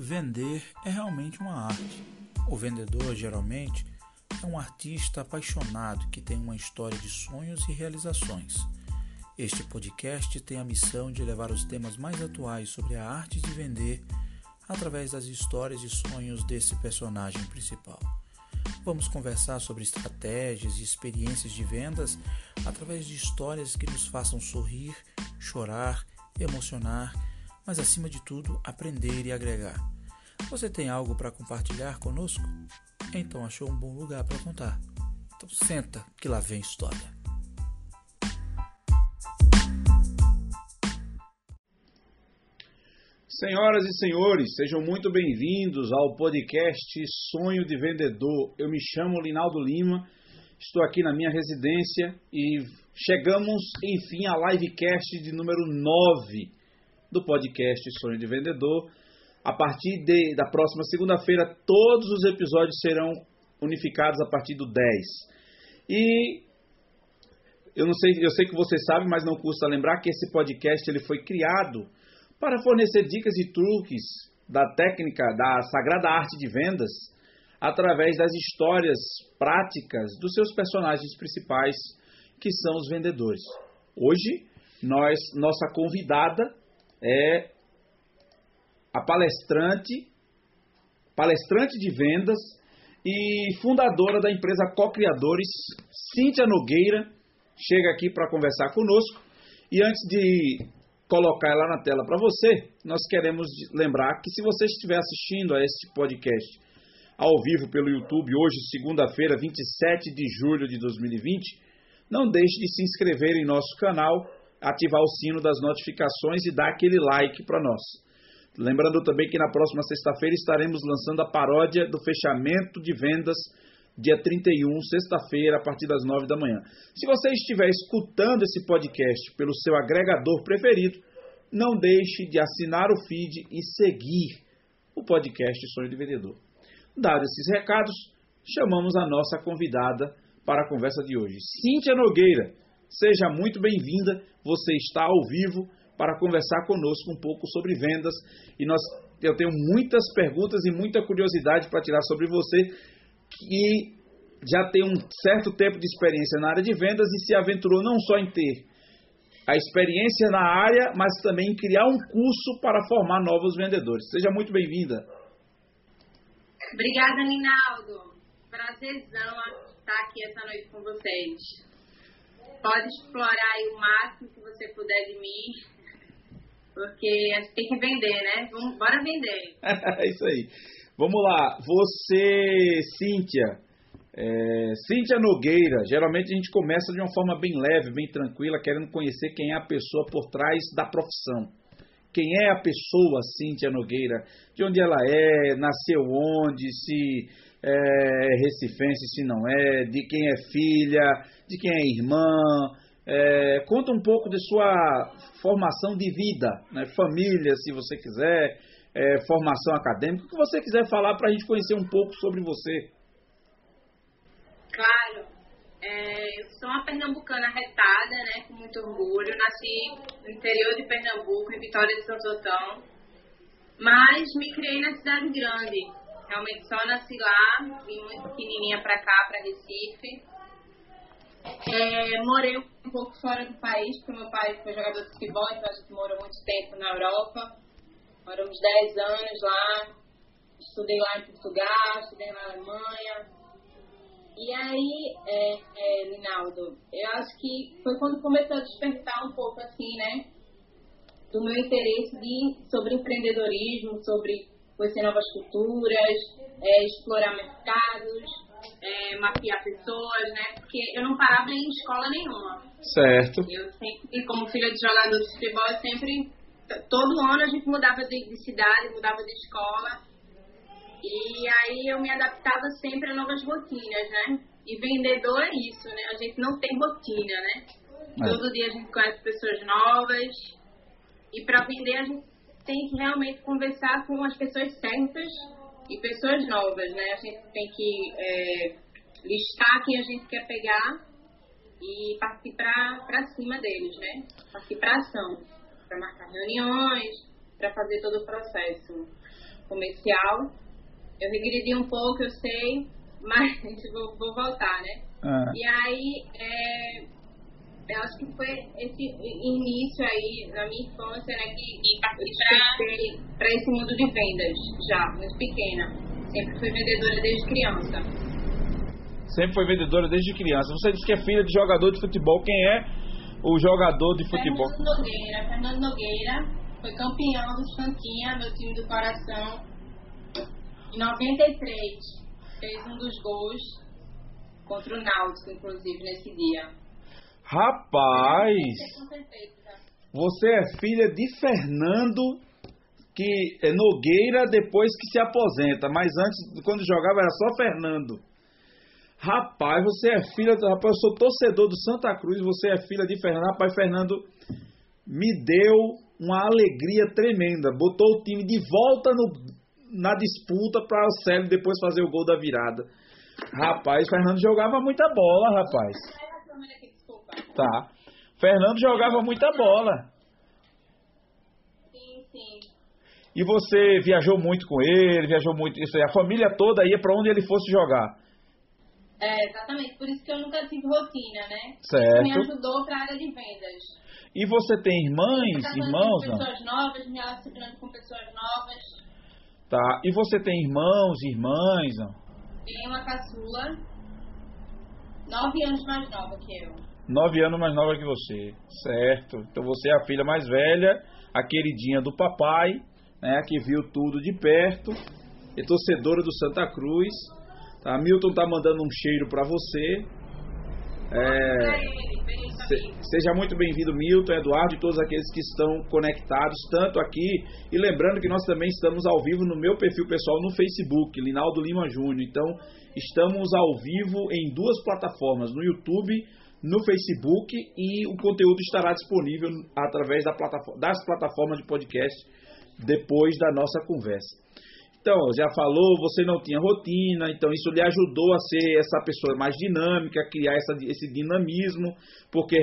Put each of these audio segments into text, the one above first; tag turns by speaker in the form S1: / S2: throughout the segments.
S1: Vender é realmente uma arte. O vendedor, geralmente, é um artista apaixonado que tem uma história de sonhos e realizações. Este podcast tem a missão de levar os temas mais atuais sobre a arte de vender através das histórias e sonhos desse personagem principal. Vamos conversar sobre estratégias e experiências de vendas através de histórias que nos façam sorrir, chorar, emocionar mas acima de tudo, aprender e agregar. Você tem algo para compartilhar conosco? Então achou um bom lugar para contar. Então senta que lá vem história.
S2: Senhoras e senhores, sejam muito bem-vindos ao podcast Sonho de Vendedor. Eu me chamo Linaldo Lima, estou aqui na minha residência e chegamos, enfim, à livecast de número 9 do podcast Sonho de Vendedor. A partir de, da próxima segunda-feira, todos os episódios serão unificados a partir do 10. E eu não sei, eu sei que você sabe, mas não custa lembrar que esse podcast ele foi criado para fornecer dicas e truques da técnica da sagrada arte de vendas através das histórias práticas dos seus personagens principais, que são os vendedores. Hoje, nós, nossa convidada é a palestrante, palestrante de vendas e fundadora da empresa Co-Criadores, Cíntia Nogueira, chega aqui para conversar conosco. E antes de colocar ela na tela para você, nós queremos lembrar que se você estiver assistindo a este podcast ao vivo pelo YouTube, hoje, segunda-feira, 27 de julho de 2020, não deixe de se inscrever em nosso canal ativar o sino das notificações e dar aquele like para nós. Lembrando também que na próxima sexta-feira estaremos lançando a paródia do fechamento de vendas, dia 31, sexta-feira, a partir das 9 da manhã. Se você estiver escutando esse podcast pelo seu agregador preferido, não deixe de assinar o feed e seguir o podcast Sonho de Vendedor. Dados esses recados, chamamos a nossa convidada para a conversa de hoje, Cíntia Nogueira Seja muito bem-vinda. Você está ao vivo para conversar conosco um pouco sobre vendas e nós eu tenho muitas perguntas e muita curiosidade para tirar sobre você que já tem um certo tempo de experiência na área de vendas e se aventurou não só em ter a experiência na área, mas também em criar um curso para formar novos vendedores. Seja muito bem-vinda.
S3: Obrigada, Ninaldo. Prazerzão estar aqui essa noite com vocês pode explorar o máximo que você puder de mim, porque a gente tem que vender, né? Vamos, bora vender.
S2: é isso aí. Vamos lá. Você, Cíntia, é, Cíntia Nogueira, geralmente a gente começa de uma forma bem leve, bem tranquila, querendo conhecer quem é a pessoa por trás da profissão. Quem é a pessoa Cíntia Nogueira? De onde ela é? Nasceu onde? Se é recifense, se não é? De quem é filha? de quem é irmã, é, conta um pouco de sua formação de vida, né? família, se você quiser, é, formação acadêmica, o que você quiser falar para a gente conhecer um pouco sobre você.
S3: Claro, é, eu sou uma pernambucana retada, né, com muito orgulho, nasci no interior de Pernambuco, em Vitória de Santo Antão, mas me criei na cidade grande, realmente só nasci lá, vim muito pequenininha para cá, para Recife, é, morei um pouco fora do país, porque meu pai foi jogador de futebol, então a gente morou muito tempo na Europa. Moramos 10 anos lá. Estudei lá em Portugal, estudei na Alemanha. E aí, é, é, Linaldo, eu acho que foi quando começou a despertar um pouco assim, né? Do meu interesse de, sobre empreendedorismo, sobre conhecer novas culturas, é, explorar mercados, é, mapear pessoas, né? Porque eu não parava em escola nenhuma.
S2: Certo.
S3: Eu sempre, como filha de jogador de futebol, eu sempre, todo ano a gente mudava de, de cidade, mudava de escola. E aí eu me adaptava sempre a novas rotinas, né? E vendedor é isso, né? A gente não tem rotina, né? É. Todo dia a gente conhece pessoas novas. E para vender a gente tem que realmente conversar com as pessoas certas e pessoas novas, né? A gente tem que é, listar quem a gente quer pegar e partir para cima deles, né? Partir para ação, para marcar reuniões, para fazer todo o processo. comercial. Eu regredi um pouco, eu sei, mas vou, vou voltar, né? Ah. E aí, é, eu acho que foi esse início aí, na minha infância, né, que eu para esse mundo de vendas, já, muito pequena. Sempre fui vendedora desde criança.
S2: Sempre foi vendedora desde criança. Você disse que é filha de jogador de futebol. Quem é o jogador de futebol?
S3: Fernando Nogueira. Fernando Nogueira foi campeão do Santinha, meu time do coração. Em 93, fez um dos gols contra o Náutico, inclusive, nesse dia.
S2: Rapaz! Você é filha de Fernando que é Nogueira depois que se aposenta, mas antes, quando jogava, era só Fernando. Rapaz, você é filha. Rapaz, eu sou torcedor do Santa Cruz, você é filha de Fernando. Rapaz, Fernando me deu uma alegria tremenda. Botou o time de volta no, na disputa para o Célio depois fazer o gol da virada. Rapaz, Fernando jogava muita bola, rapaz. Tá. Fernando jogava muita bola. E você viajou muito com ele, viajou muito, isso aí, a família toda ia para onde ele fosse jogar.
S3: É, exatamente, por isso que eu nunca tive rotina, né?
S2: Certo.
S3: Isso me ajudou para a área de vendas.
S2: E você tem irmãs, irmãos?
S3: Com pessoas não? novas, me relacionando com pessoas novas.
S2: Tá, e você tem irmãos, irmãs? Não?
S3: Tenho uma caçula, nove anos mais nova que eu.
S2: Nove anos mais nova que você, certo. Então você é a filha mais velha, a queridinha do papai né, que viu tudo de perto, é torcedora do Santa Cruz. Tá? Milton tá mandando um cheiro para você. É, se, seja muito bem-vindo, Milton, Eduardo e todos aqueles que estão conectados, tanto aqui. E lembrando que nós também estamos ao vivo no meu perfil pessoal no Facebook, Linaldo Lima Júnior. Então, estamos ao vivo em duas plataformas, no YouTube, no Facebook, e o conteúdo estará disponível através da plataforma, das plataformas de podcast depois da nossa conversa. Então, já falou, você não tinha rotina, então isso lhe ajudou a ser essa pessoa mais dinâmica, a criar essa, esse dinamismo, porque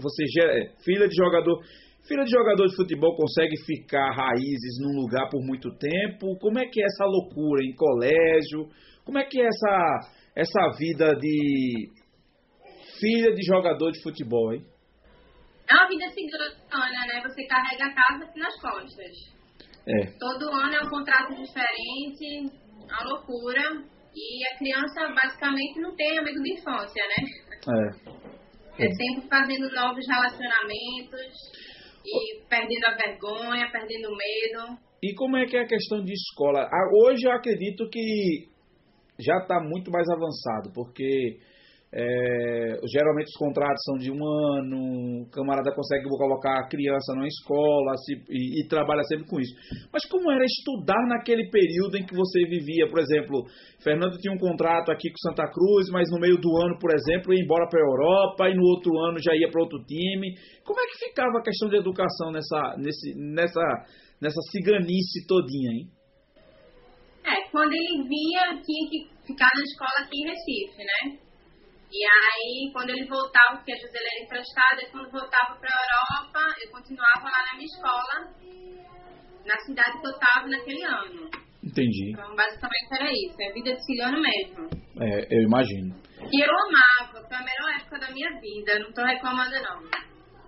S2: você é filha de jogador, filha de jogador de futebol consegue ficar raízes num lugar por muito tempo. Como é que é essa loucura em colégio? Como é que é essa essa vida de filha de jogador de futebol, hein?
S3: É uma vida cigana, né? Você carrega a casa aqui nas costas. É. Todo ano é um contrato diferente, uma loucura. E a criança basicamente não tem amigo de infância, né? É. É sempre fazendo novos relacionamentos e perdendo a vergonha, perdendo o medo.
S2: E como é que é a questão de escola? Ah, hoje eu acredito que já está muito mais avançado, porque é, geralmente os contratos são de um ano, o camarada consegue colocar a criança numa escola se, e, e, trabalha sempre com isso. Mas como era estudar naquele período em que você vivia? Por exemplo, Fernando tinha um contrato aqui com Santa Cruz, mas no meio do ano, por exemplo, ia embora para a Europa e no outro ano já ia para outro time. Como é que ficava a questão de educação nessa, nesse, nessa, nessa ciganice todinha, hein?
S3: É, quando ele via, tinha que ficar na escola aqui em Recife, né? E aí, quando ele voltava, porque a José era emprestada, e quando voltava para a Europa, eu continuava lá na minha escola, na cidade que eu estava naquele ano.
S2: Entendi.
S3: Então, basicamente era isso, é vida de cigano mesmo.
S2: É, eu imagino.
S3: E eu amava, foi a melhor época da minha vida, não estou reclamando não.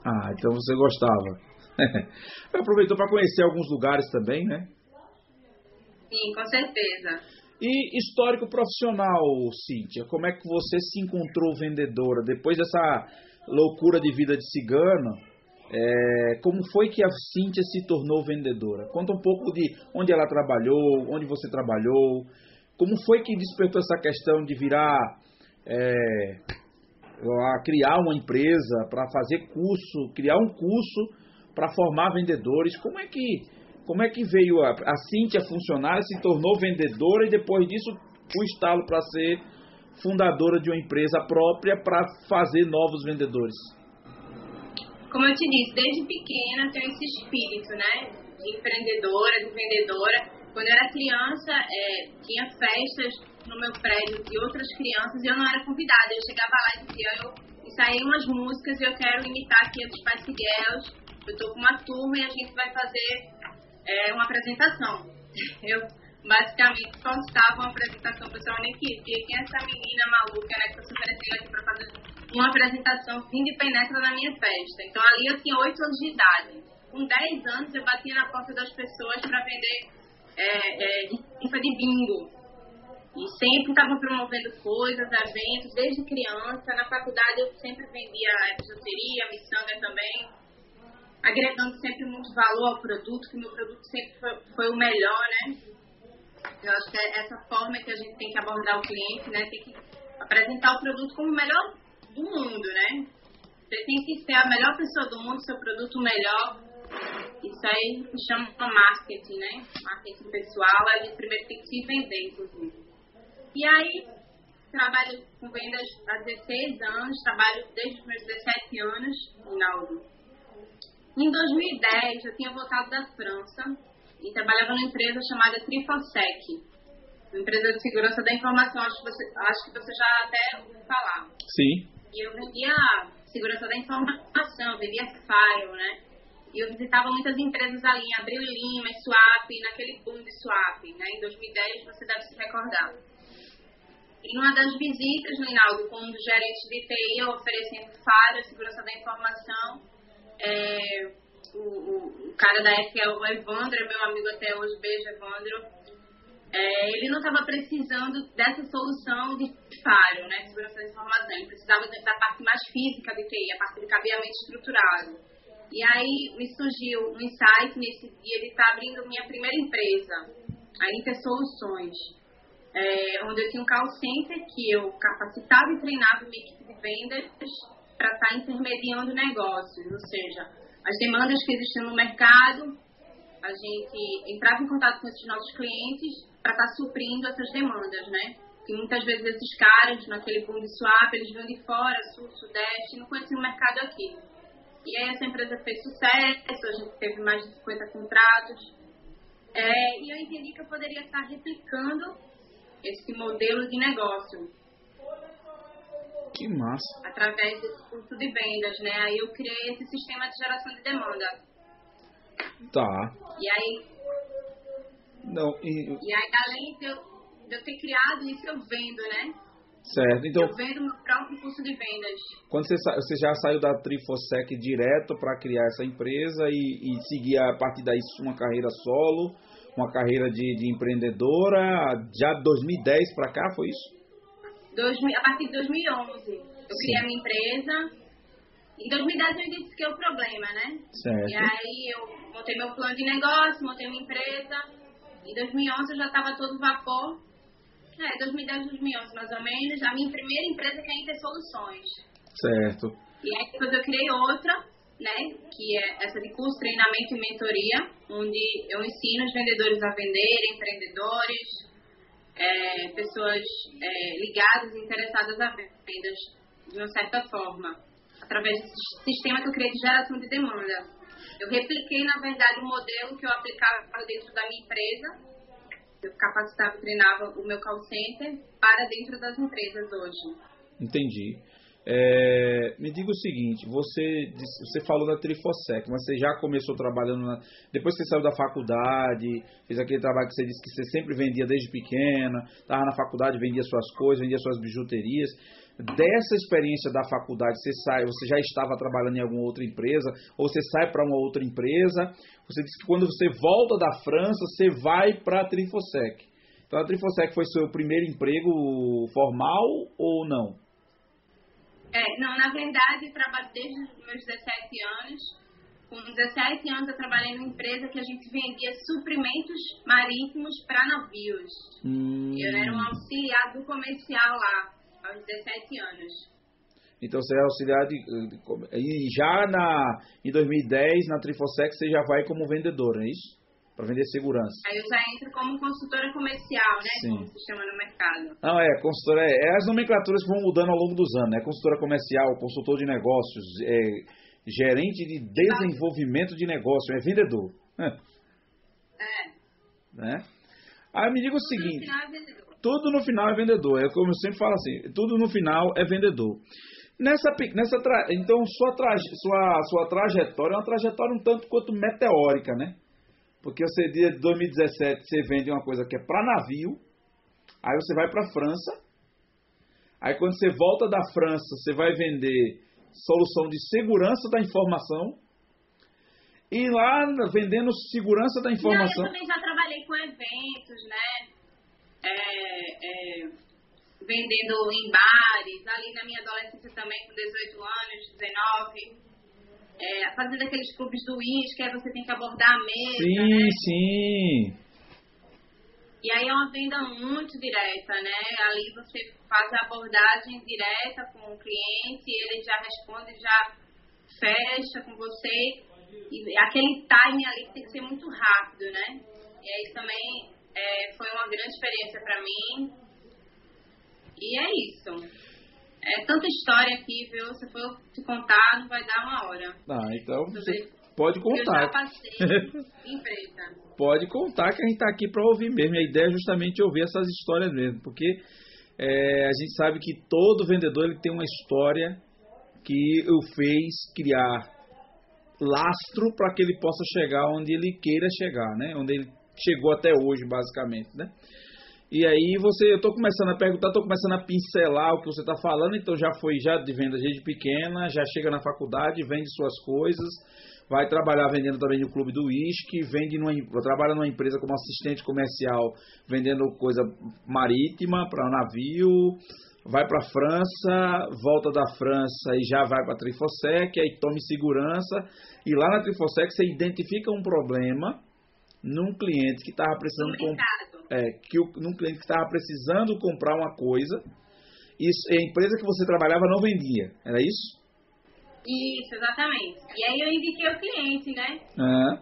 S2: Ah, então você gostava. Aproveitou para conhecer alguns lugares também, né?
S3: Sim, com certeza.
S2: E histórico profissional, Cíntia, como é que você se encontrou vendedora depois dessa loucura de vida de cigano? É, como foi que a Cíntia se tornou vendedora? Conta um pouco de onde ela trabalhou, onde você trabalhou, como foi que despertou essa questão de virar, é, a criar uma empresa para fazer curso, criar um curso para formar vendedores. Como é que como é que veio a, a Cíntia funcionária, se tornou vendedora e depois disso o estalo para ser fundadora de uma empresa própria para fazer novos vendedores?
S3: Como eu te disse, desde pequena tenho esse espírito, né? De empreendedora, de vendedora. Quando eu era criança, é, tinha festas no meu prédio de outras crianças e eu não era convidada. Eu chegava lá e dizia, eu ensaiei umas músicas e eu quero imitar aqui a dos Spice Girls. Eu tô com uma turma e a gente vai fazer é, uma apresentação. eu basicamente postava uma apresentação, o pessoal nem queria. Quem é essa menina maluca né, que está se oferecendo aqui para fazer uma apresentação fim de penetra na minha festa? Então ali eu tinha 8 anos de idade. Com 10 anos eu batia na porta das pessoas para vender é, é, de bingo. E sempre estava promovendo coisas, eventos, desde criança. Na faculdade eu sempre vendia bijuteria, miçanga também. Agregando sempre muito valor ao produto, que meu produto sempre foi, foi o melhor, né? Eu acho que é essa forma que a gente tem que abordar o cliente, né? Tem que apresentar o produto como o melhor do mundo, né? Você tem que ser a melhor pessoa do mundo, seu produto melhor. Isso aí se chama marketing, né? Marketing pessoal. A gente primeiro tem que se vender, inclusive. E aí, trabalho com vendas há 16 anos, trabalho desde os meus 17 anos em Aldo. Em 2010, eu tinha voltado da França e trabalhava numa empresa chamada Trifosec, uma empresa de segurança da informação. Acho que você, acho que você já até ouviu falar.
S2: Sim.
S3: E eu vendia segurança da informação, vendia Fire, né? E eu visitava muitas empresas ali em Abril Lima, Swap, naquele boom de Swap, né? Em 2010, você deve se recordar. Em uma das visitas, Linaldo, com um dos gerentes de TI, oferecendo falha, segurança da informação, é, o, o, o, cara da F é o Evandro, meu amigo até hoje, beijo Evandro, é, ele não estava precisando dessa solução de falho, né, de segurança da informação, ele precisava da parte mais física de TI, a parte de cabeamento estruturado. E aí me surgiu um insight nesse dia. De estar tá abrindo minha primeira empresa, a Intersoluções é, onde eu tinha um call center que eu capacitava e treinava uma equipe de vendas para estar tá intermediando negócios, ou seja, as demandas que existiam no mercado, a gente entrava em contato com esses nossos clientes para estar tá suprindo essas demandas, né? Que muitas vezes esses caras, naquele boom de swap, eles vinham de fora, sul, sudeste, não conheciam o mercado aqui. E aí essa empresa fez sucesso, a gente teve mais de 50 contratos. É, e eu entendi que eu poderia estar replicando esse modelo de negócio.
S2: Que massa.
S3: Através desse curso de vendas, né? Aí eu criei esse sistema de geração de demanda.
S2: Tá.
S3: E aí.
S2: Não,
S3: e... e aí, além de eu, de eu ter criado isso, eu vendo, né?
S2: Certo, então.
S3: Eu vendo meu próprio curso de vendas.
S2: Quando você, você já saiu da Trifosec direto para criar essa empresa e, e seguir a partir daí uma carreira solo, uma carreira de, de empreendedora já de 2010 para cá, foi isso?
S3: 2000, a partir de 2011. Eu Sim. criei a minha empresa. Em 2010 eu identifiquei o problema, né?
S2: Certo.
S3: E aí eu montei meu plano de negócio, montei minha empresa. Em 2011 eu já estava todo vapor. É, 2010, 2011 mais ou menos. A minha primeira empresa que é a Intersoluções.
S2: Certo.
S3: E aí depois eu criei outra né, que é essa de curso, treinamento e mentoria, onde eu ensino os vendedores a venderem, empreendedores, é, pessoas é, ligadas e interessadas a vendas de uma certa forma, através desse sistema que eu criei de geração de demanda. Eu repliquei, na verdade, um modelo que eu aplicava dentro da minha empresa, eu capacitava e treinava o meu call center para dentro das empresas hoje.
S2: Entendi. É, me diga o seguinte, você, você falou da Trifosec, mas você já começou trabalhando, na, depois que você saiu da faculdade, fez aquele trabalho que você disse que você sempre vendia desde pequena, estava na faculdade, vendia suas coisas, vendia suas bijuterias. Dessa experiência da faculdade, você sai, você já estava trabalhando em alguma outra empresa, ou você sai para uma outra empresa. Você disse que quando você volta da França, você vai para a Trifosec. Então a Trifosec foi seu primeiro emprego formal ou não?
S3: É, não, na verdade, trabalho desde os meus 17 anos. Com 17 anos, eu trabalhei numa empresa que a gente vendia suprimentos marítimos para navios.
S2: Hum.
S3: Eu era um auxiliar do comercial lá, aos 17 anos.
S2: Então você é auxiliar de, e já na em 2010 na Trifosec você já vai como vendedor, não é isso? Para vender segurança.
S3: Aí eu já entro como consultora comercial, né? Sim. Como se chama no mercado.
S2: Não, é, consultora, é, é, as nomenclaturas que vão mudando ao longo dos anos, né? Consultora comercial, consultor de negócios, é, gerente de desenvolvimento de negócio, é vendedor.
S3: É.
S2: Né? Aí me diga o seguinte.
S3: Tudo
S2: no final é vendedor. É como eu sempre falo assim, tudo no final é vendedor. Nessa, nessa tra... Então, sua, sua, sua trajetória é uma trajetória um tanto quanto meteórica, né? Porque você, de 2017, você vende uma coisa que é para navio, aí você vai para a França, aí quando você volta da França, você vai vender solução de segurança da informação, e lá vendendo segurança da informação.
S3: Não, eu também já trabalhei com eventos, né? É, é vendendo em bares, ali na minha adolescência também, com 18 anos, 19, é, fazendo aqueles clubes do uísque, aí você tem que abordar a mesa.
S2: Sim,
S3: né?
S2: sim.
S3: E aí é uma venda muito direta, né? Ali você faz a abordagem direta com o cliente, ele já responde, já fecha com você. E aquele time ali tem que ser muito rápido, né? E aí também é, foi uma grande experiência para mim. E é isso. É tanta história aqui, viu? Se for te contar, não vai dar uma hora.
S2: Ah, então você pode contar.
S3: Eu já passei empresa.
S2: Pode contar que a gente está aqui para ouvir mesmo. A ideia é justamente ouvir essas histórias mesmo, porque é, a gente sabe que todo vendedor ele tem uma história que o fez criar lastro para que ele possa chegar onde ele queira chegar, né? Onde ele chegou até hoje, basicamente, né? E aí você, eu estou começando a perguntar, estou começando a pincelar o que você está falando, então já foi já de venda desde pequena, já chega na faculdade, vende suas coisas, vai trabalhar vendendo também no clube do uísque, vende numa, trabalha numa empresa como assistente comercial, vendendo coisa marítima para navio, vai para a França, volta da França e já vai para a Trifosec, aí tome segurança, e lá na Trifosec você identifica um problema num cliente que estava precisando comprar é, que o, num cliente que estava precisando comprar uma coisa e a empresa que você trabalhava não vendia, era isso?
S3: Isso, exatamente. E aí eu indiquei o cliente, né?
S2: Ah.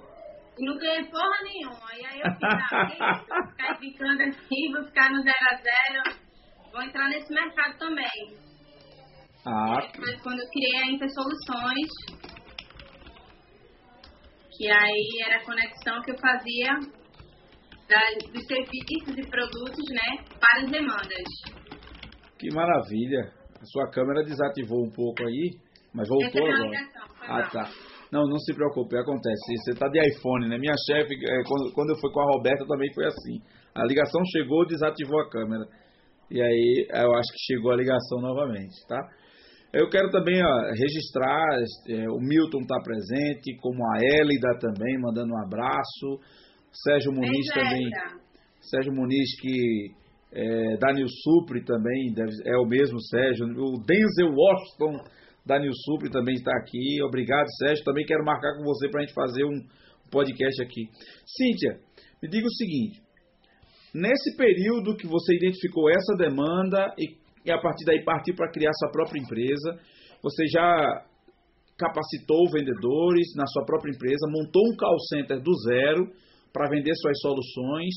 S3: E não ganhei porra nenhuma. E aí eu fiz, ah, vou ficar ficando assim, vou ficar no zero a zero, vou entrar nesse mercado também.
S2: Ah.
S3: Foi quando eu criei a Intersoluções, que aí era a conexão que eu fazia das, dos serviços e produtos né, para as demandas.
S2: Que maravilha! A sua câmera desativou um pouco aí, mas voltou agora.
S3: Ligação,
S2: ah, tá. Não, não se preocupe, acontece. Você está de iPhone, né? Minha chefe, é, quando, quando eu fui com a Roberta, também foi assim. A ligação chegou, desativou a câmera. E aí, eu acho que chegou a ligação novamente, tá? Eu quero também ó, registrar, é, o Milton está presente, como a Elida também, mandando um abraço. Sérgio Muniz também. Sérgio Muniz que é, Daniel Supri também deve, é o mesmo Sérgio. O Denzel Washington, Daniel Supri também está aqui. Obrigado, Sérgio. Também quero marcar com você para a gente fazer um podcast aqui. Cíntia, me diga o seguinte: nesse período que você identificou essa demanda e, e a partir daí partiu para criar sua própria empresa, você já capacitou vendedores na sua própria empresa, montou um call center do zero para vender suas soluções,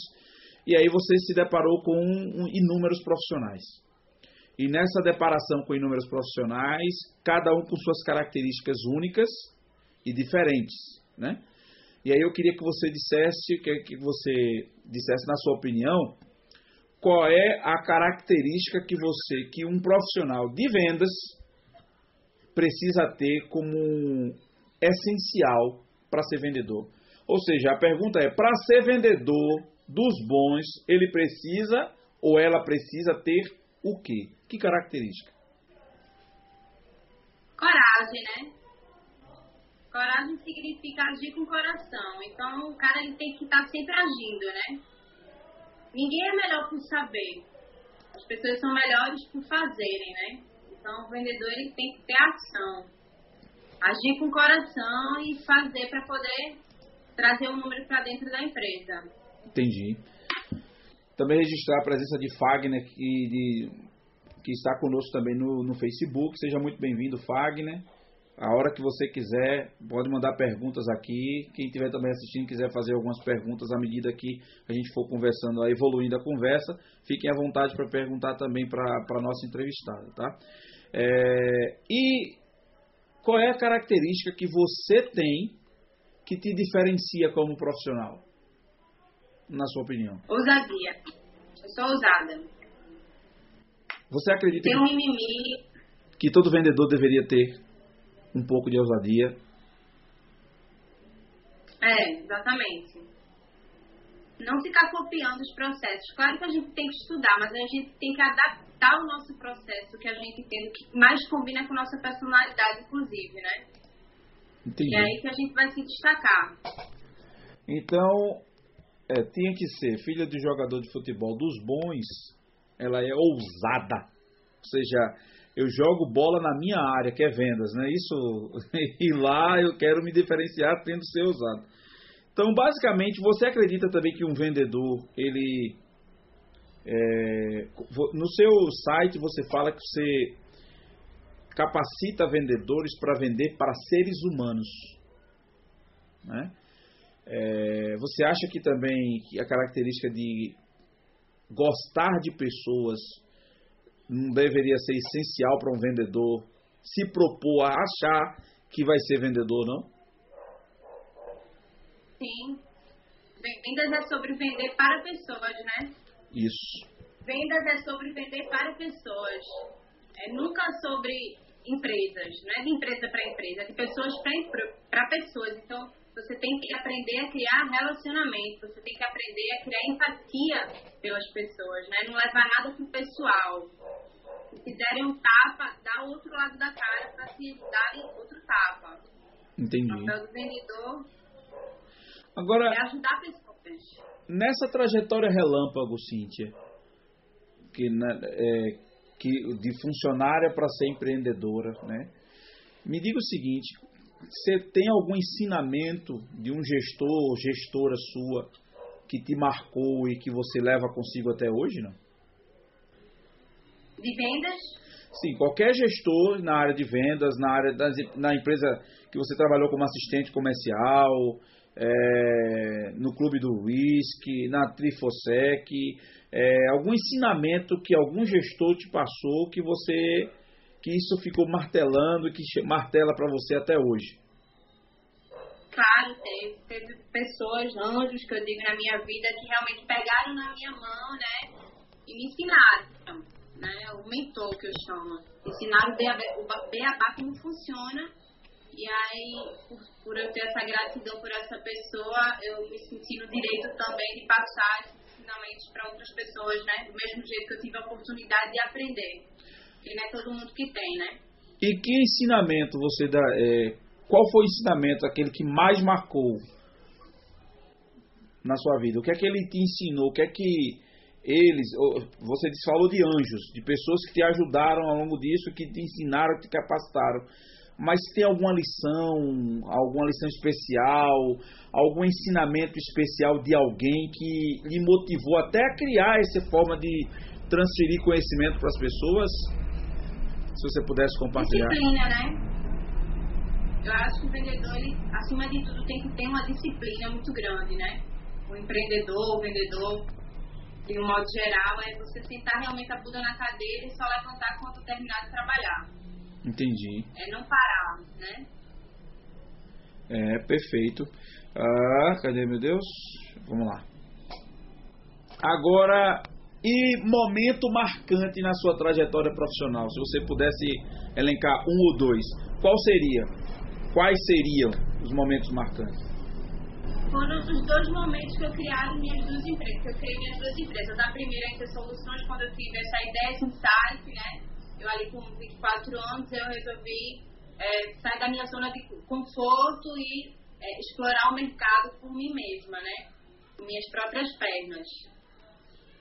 S2: e aí você se deparou com um, inúmeros profissionais. E nessa deparação com inúmeros profissionais, cada um com suas características únicas e diferentes, né? E aí eu queria que você dissesse, que, que você dissesse na sua opinião, qual é a característica que você, que um profissional de vendas precisa ter como essencial para ser vendedor. Ou seja, a pergunta é: para ser vendedor dos bons, ele precisa ou ela precisa ter o quê? Que característica?
S3: Coragem, né? Coragem significa agir com coração. Então, o cara ele tem que estar sempre agindo, né? Ninguém é melhor por saber. As pessoas são melhores por fazerem, né? Então, o vendedor ele tem que ter ação. Agir com coração e fazer para poder trazer um número para dentro da empresa.
S2: Entendi. Também registrar a presença de Fagner, que, de, que está conosco também no, no Facebook. Seja muito bem-vindo, Fagner. A hora que você quiser, pode mandar perguntas aqui. Quem estiver também assistindo quiser fazer algumas perguntas à medida que a gente for conversando, evoluindo a conversa, fiquem à vontade para perguntar também para a nossa entrevistada, tá? É, e qual é a característica que você tem que te diferencia como profissional? Na sua opinião?
S3: Ousadia. Eu sou ousada.
S2: Você acredita
S3: Tem um mimimi.
S2: que todo vendedor deveria ter um pouco de ousadia?
S3: É, exatamente. não ficar copiando os processos. Claro que a gente tem que estudar, mas a gente tem que adaptar o nosso processo, que a gente entende que mais combina com a nossa personalidade, inclusive, né?
S2: Entendi.
S3: E é aí que a gente vai se destacar.
S2: Então, é, tinha que ser filha de jogador de futebol dos bons, ela é ousada. Ou seja, eu jogo bola na minha área, que é vendas, né? Isso, e lá eu quero me diferenciar tendo ser ousado. Então, basicamente, você acredita também que um vendedor, ele. É, no seu site você fala que você capacita vendedores para vender para seres humanos. Né? É, você acha que também a característica de gostar de pessoas não deveria ser essencial para um vendedor se propor a achar que vai ser vendedor, não?
S3: Sim. Vendas é sobre vender para pessoas, né?
S2: Isso.
S3: Vendas é sobre vender para pessoas. É nunca sobre empresas. Não é de empresa para empresa, é de pessoas para pessoas. Então, você tem que aprender a criar relacionamento. Você tem que aprender a criar empatia pelas pessoas, né? Não levar nada pro pessoal. Se quiserem um tapa, dá o outro lado da cara para se darem outro tapa.
S2: Entendi.
S3: O papel do vendedor
S2: Agora,
S3: é ajudar pessoas.
S2: nessa trajetória relâmpago, Cíntia, que, na- é, que de funcionária para ser empreendedora, né? Me diga o seguinte: você tem algum ensinamento de um gestor ou gestora sua que te marcou e que você leva consigo até hoje, não?
S3: De vendas,
S2: Sim, qualquer gestor na área de vendas, na área das, na empresa que você trabalhou como assistente comercial, é, no clube do whisky, na Trifosec, é, algum ensinamento que algum gestor te passou que você que isso ficou martelando, que martela para você até hoje.
S3: claro, teve, teve pessoas, anjos que eu digo na minha vida, que realmente pegaram na minha mão, né? E me ensinaram, né? O mentor que eu chamo. Ensinaram o beabá como funciona. E aí, por, por eu ter essa gratidão por essa pessoa, eu me senti no direito também de passar ensinamentos para outras pessoas, né? Do mesmo jeito que eu tive a oportunidade de aprender. Porque não é todo mundo que tem, né?
S2: E que ensinamento você dá? é, qual foi o ensinamento, aquele que mais marcou na sua vida? O que é que ele te ensinou? O que é que eles, você falou de anjos, de pessoas que te ajudaram ao longo disso, que te ensinaram, que te capacitaram. Mas tem alguma lição, alguma lição especial, algum ensinamento especial de alguém que lhe motivou até a criar essa forma de transferir conhecimento para as pessoas? Se você pudesse compartilhar.
S3: Disciplina, né? Eu acho que o vendedor, ele, acima de tudo, tem que ter uma disciplina muito grande, né? O empreendedor, o vendedor, de um modo geral, é você sentar realmente a bunda na cadeira e só levantar quando terminar de trabalhar.
S2: Entendi.
S3: É não parar, né?
S2: É, perfeito. Ah, cadê meu Deus? Vamos lá. Agora, e momento marcante na sua trajetória profissional? Se você pudesse elencar um ou dois, qual seria? Quais seriam os momentos marcantes?
S3: Foram os dois momentos que eu criaram minhas duas empresas, eu criei minhas duas empresas. A primeira ter soluções, quando eu tive essa ideia, esse insight, né? Eu ali com 24 anos, eu resolvi é, sair da minha zona de conforto e é, explorar o mercado por mim mesma, né? Com minhas próprias pernas.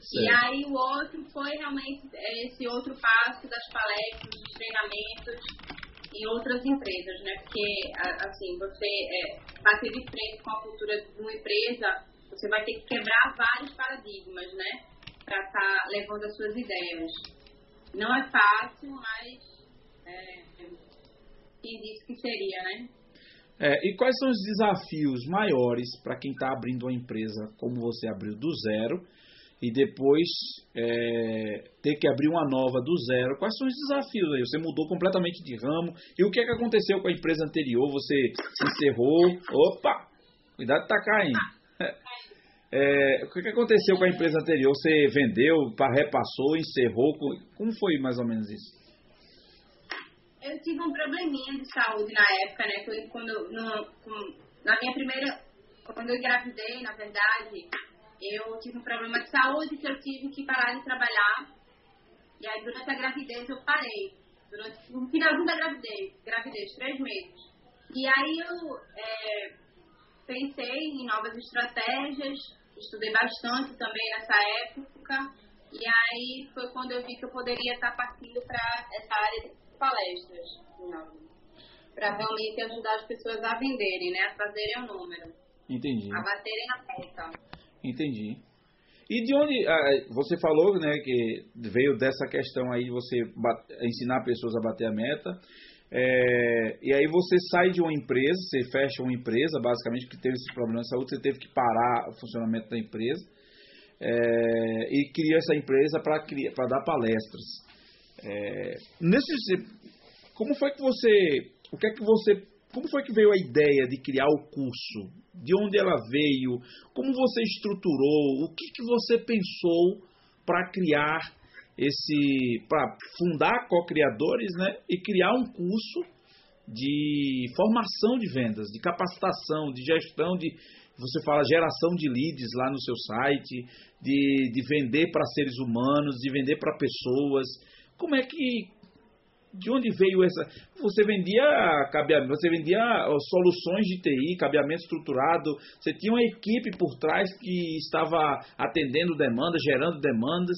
S3: E
S2: Certo.
S3: aí o outro foi realmente é, esse outro passo das palestras, dos treinamentos em outras empresas, né? Porque, assim, você é, bater de frente com a cultura de uma empresa, você vai ter que quebrar vários paradigmas, né? Para estar levando as suas ideias. Não é fácil, mas é, quem disse que seria, né?
S2: É, e quais são os desafios maiores para quem está abrindo uma empresa como você abriu do zero e depois é, ter que abrir uma nova do zero? Quais são os desafios aí? Você mudou completamente de ramo e o que é que aconteceu com a empresa anterior? Você se encerrou? Opa! Cuidado tacar aí. É, o que, aconteceu com a empresa anterior? Você vendeu, pa- repassou, encerrou? Co- Como foi mais ou menos isso?
S3: Eu tive um probleminha de saúde na época, né? Quando, no, com- na minha primeira. Quando eu engravidei, na verdade, eu tive um problema de saúde que eu tive que parar de trabalhar. E aí, durante a gravidez, eu parei. Durante o finalzinho da gravidez, gravidez, três meses. E aí, eu é, pensei em novas estratégias, estudei bastante também nessa época. E aí, foi quando eu vi que eu poderia estar partindo para essa área de palestras. Para realmente ajudar as pessoas a venderem, né? A fazerem o número.
S2: Entendi.
S3: A baterem na porta.
S2: Entendi. E de onde ah, você falou, né, que veio dessa questão aí você ensinar pessoas a bater a meta. É, e aí você sai de uma empresa, você fecha uma empresa, basicamente, que teve esse problema de saúde, você teve que parar o funcionamento da empresa é, e cria essa empresa para dar palestras. É, nesse, como foi que você, o que é que você como foi que veio a ideia de criar o curso? De onde ela veio? Como você estruturou? O que, que você pensou para criar esse. para fundar co-criadores né? e criar um curso de formação de vendas, de capacitação, de gestão de. Você fala geração de leads lá no seu site, de, de vender para seres humanos, de vender para pessoas. Como é que de onde veio essa? Você vendia cabeamento, você vendia soluções de TI, cabeamento estruturado, você tinha uma equipe por trás que estava atendendo demandas, gerando demandas,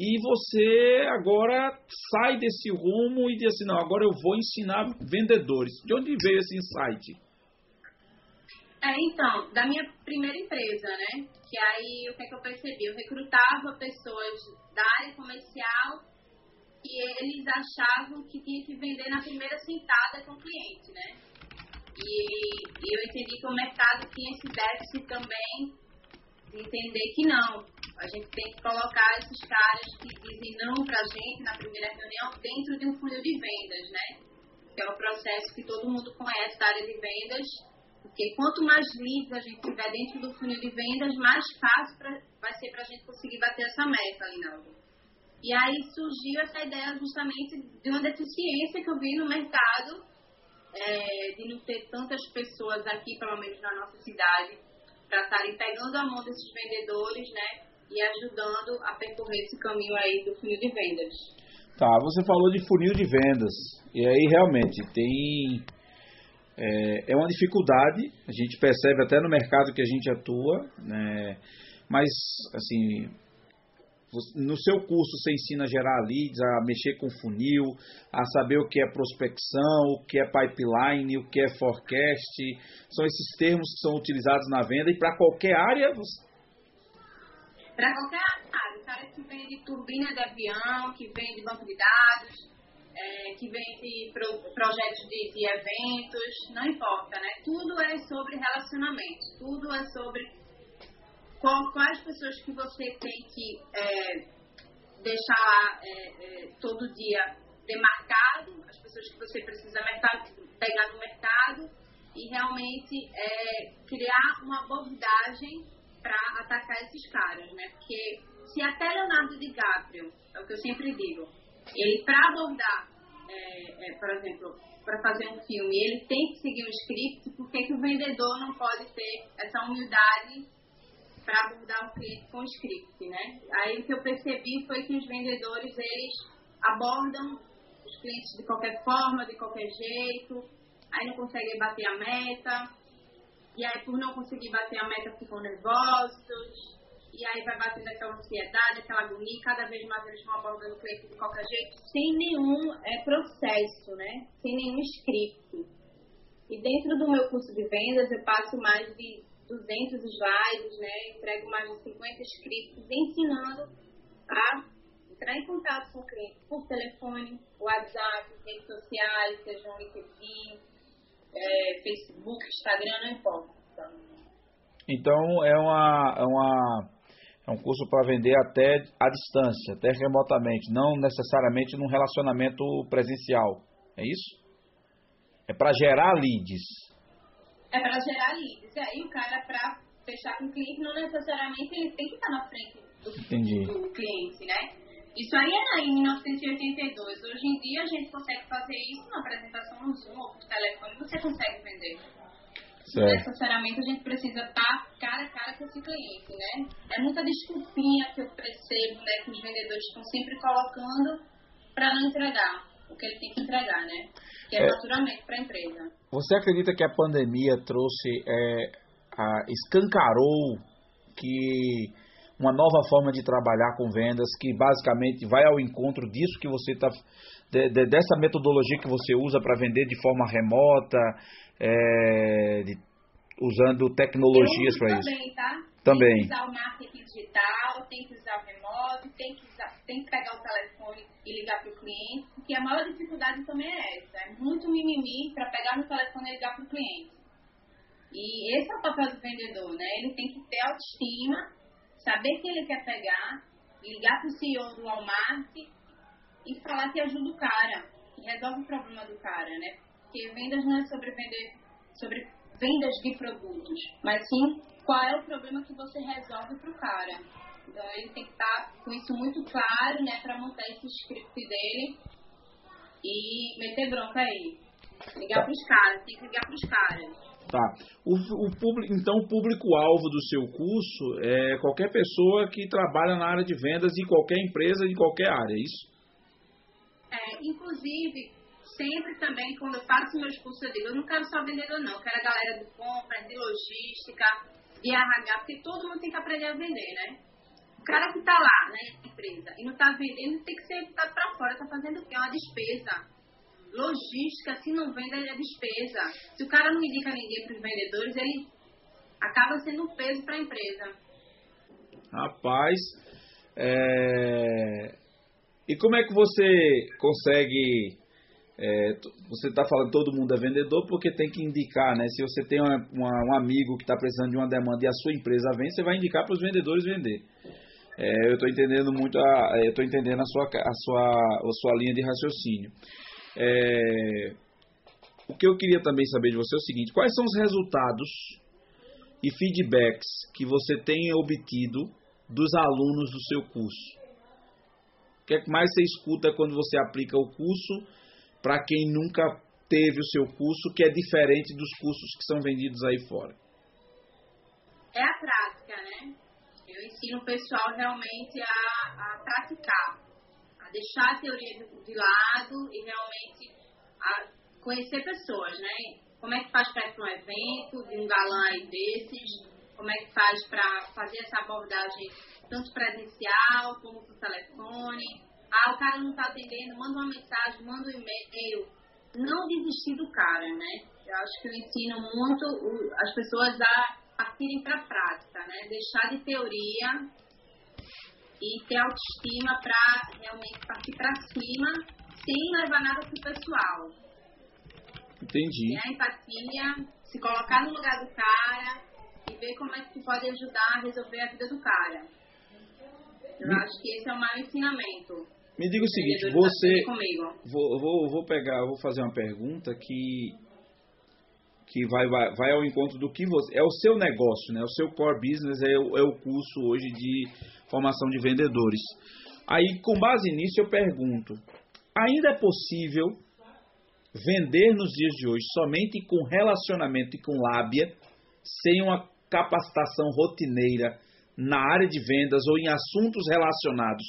S2: e você agora sai desse rumo e diz assim, não, agora eu vou ensinar vendedores. De onde veio esse insight?
S3: É, então, da minha primeira empresa, né? Que aí o que, é que eu percebi? Eu recrutava pessoas da área comercial que eles achavam que tinha que vender na primeira sentada com o cliente, né? E, e eu entendi que o mercado tinha esse déficit também de entender que não. A gente tem que colocar esses caras que dizem não pra gente na primeira reunião dentro de um funil de vendas, né? Que é o processo que todo mundo conhece da área de vendas, porque quanto mais leads a gente tiver dentro do funil de vendas, mais fácil pra, vai ser para a gente conseguir bater essa meta, Linaldo. E aí surgiu essa ideia justamente de uma deficiência que eu vi no mercado, é, de não ter tantas pessoas aqui, pelo menos na nossa cidade, para estarem pegando a mão desses vendedores, né? E ajudando a percorrer esse caminho aí do funil de vendas.
S2: Tá, você falou de funil de vendas. E aí realmente tem. É, é uma dificuldade, a gente percebe até no mercado que a gente atua, né? Mas, assim, no seu curso você ensina a gerar leads, a mexer com funil, a saber o que é prospecção, o que é pipeline, o que é forecast. São esses termos que são utilizados na venda e para qualquer área. Você...
S3: Para qualquer área. O cara que vende turbina de avião, que vende banco de dados, é, que vende pro, projetos de, de eventos, não importa, né? Tudo é sobre relacionamento, tudo é sobre quais pessoas que você tem que é, deixar lá é, é, todo dia demarcado, as pessoas que você precisa mercado, pegar no mercado e realmente é, criar uma abordagem para atacar esses caras, né? Porque se até Leonardo DiCaprio, é o que eu sempre digo, ele para abordar, é, é, por exemplo, para fazer um filme, ele tem que seguir um script, por que, que o vendedor não pode ter essa humildade para abordar o cliente com script, né? Aí o que eu percebi foi que os vendedores, eles abordam os clientes de qualquer forma, de qualquer jeito, aí não conseguem bater a meta, e aí por não conseguir bater a meta ficam nervosos, e aí vai batendo aquela ansiedade, aquela agonia, cada vez mais eles vão abordando o cliente de qualquer jeito, sem nenhum é, processo, né? Sem nenhum script. E dentro do meu curso de vendas eu passo mais de 200 slides, né? Entrego mais de 50 scripts ensinando a entrar em contato com o cliente por telefone, WhatsApp, redes sociais, seja um LinkedIn, é, Facebook, Instagram, não importa.
S2: Então é uma, é uma é um curso para vender até à distância, até remotamente, não necessariamente num relacionamento presencial. É isso? É para gerar leads
S3: é para gerar leads. E aí o cara, para fechar com o cliente, não necessariamente ele tem que estar na frente do, do cliente, né? Isso aí é em 1982. Hoje em dia a gente consegue fazer isso na apresentação no Zoom ou por telefone, você consegue vender. necessariamente a gente precisa estar cara a cara com esse cliente, né? É muita desculpinha que eu percebo, né, que os vendedores estão sempre colocando para não entregar o que ele tem que entregar, né? Que é, é naturalmente para a empresa.
S2: Você acredita que a pandemia trouxe, é, a, escancarou que uma nova forma de trabalhar com vendas que basicamente vai ao encontro disso que você está de, de, dessa metodologia que você usa para vender de forma remota, é, de, usando tecnologias para isso.
S3: Também, tá?
S2: Também.
S3: Tem que usar o marketing digital, tem que usar o remoto, tem que, usar, tem que pegar o telefone e ligar para o cliente, porque a maior dificuldade também é essa, é muito mimimi para pegar no telefone e ligar para o cliente. E esse é o papel do vendedor, né? Ele tem que ter autoestima, saber que ele quer pegar, ligar para o CEO do Walmart e falar que ajuda o cara, que resolve o problema do cara, né? Porque vendas não é sobre vender, sobre vendas de produtos, mas sim qual é o problema que você resolve para o cara. Então ele tem que estar com isso muito claro, né, para montar esse script dele e meter bronca aí. Ligar tá. para os caras, tem que ligar para os caras.
S2: Tá. O, o público, então, o público-alvo do seu curso é qualquer pessoa que trabalha na área de vendas em qualquer empresa, em qualquer área, é isso?
S3: É, inclusive, sempre também, quando eu faço meus cursos, eu digo, eu não quero só vendedor, não. Eu quero a galera do compra, de logística, de RH, porque todo mundo tem que aprender a vender, né? O cara que está lá né, empresa e não está vendendo, tem que ser tá para fora, está fazendo o quê? Uma despesa. Logística, se não vende, é despesa. Se o cara não indica ninguém para os vendedores, ele acaba sendo um peso para a empresa.
S2: Rapaz, é... e como é que você consegue é, você está falando todo mundo é vendedor porque tem que indicar, né? Se você tem uma, uma, um amigo que está precisando de uma demanda e a sua empresa vende, você vai indicar para os vendedores vender. É, eu estou entendendo muito a, é, eu estou entendendo a sua, a sua, a sua linha de raciocínio. É, o que eu queria também saber de você é o seguinte: quais são os resultados e feedbacks que você tem obtido dos alunos do seu curso? O que é que mais você escuta quando você aplica o curso? para quem nunca teve o seu curso, que é diferente dos cursos que são vendidos aí fora?
S3: É a prática, né? Eu ensino o pessoal realmente a, a praticar, deixar a teoria de lado e realmente conhecer pessoas, né? Como é que faz para ir para um evento de um galã aí desses? Como é que faz para fazer essa abordagem tanto presencial como por telefone? Ah, o cara não está atendendo, manda uma mensagem, manda um e-mail. Não desistir do cara, né? Eu acho que eu ensino muito as pessoas a partirem para a prática, né? Deixar de teoria e ter autoestima para realmente partir para cima sem levar nada pro pessoal.
S2: Entendi.
S3: Ter a empatia, se colocar no lugar do cara e ver como é que tu pode ajudar a resolver a vida do cara. Eu hum. acho que esse é o maior ensinamento.
S2: Me diga o seguinte, você. Vou, vou, vou pegar, vou fazer uma pergunta que que vai, vai, vai ao encontro do que você. É o seu negócio, né? O seu core business é é o curso hoje de formação de vendedores. Aí, com base nisso, eu pergunto: ainda é possível vender nos dias de hoje somente com relacionamento e com lábia, sem uma capacitação rotineira na área de vendas ou em assuntos relacionados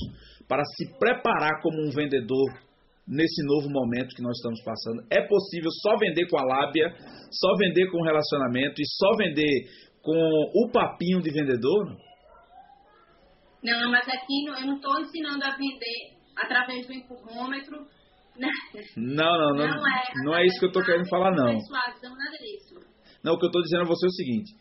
S2: para se preparar como um vendedor nesse novo momento que nós estamos passando. É possível só vender com a lábia, só vender com relacionamento e só vender com o papinho de vendedor?
S3: Não, mas aqui eu não estou ensinando a vender através do empurrômetro. Né?
S2: Não, não, não. Não é, não é isso que eu estou querendo falar, não.
S3: Nada disso.
S2: Não, o que eu estou dizendo a você é o seguinte: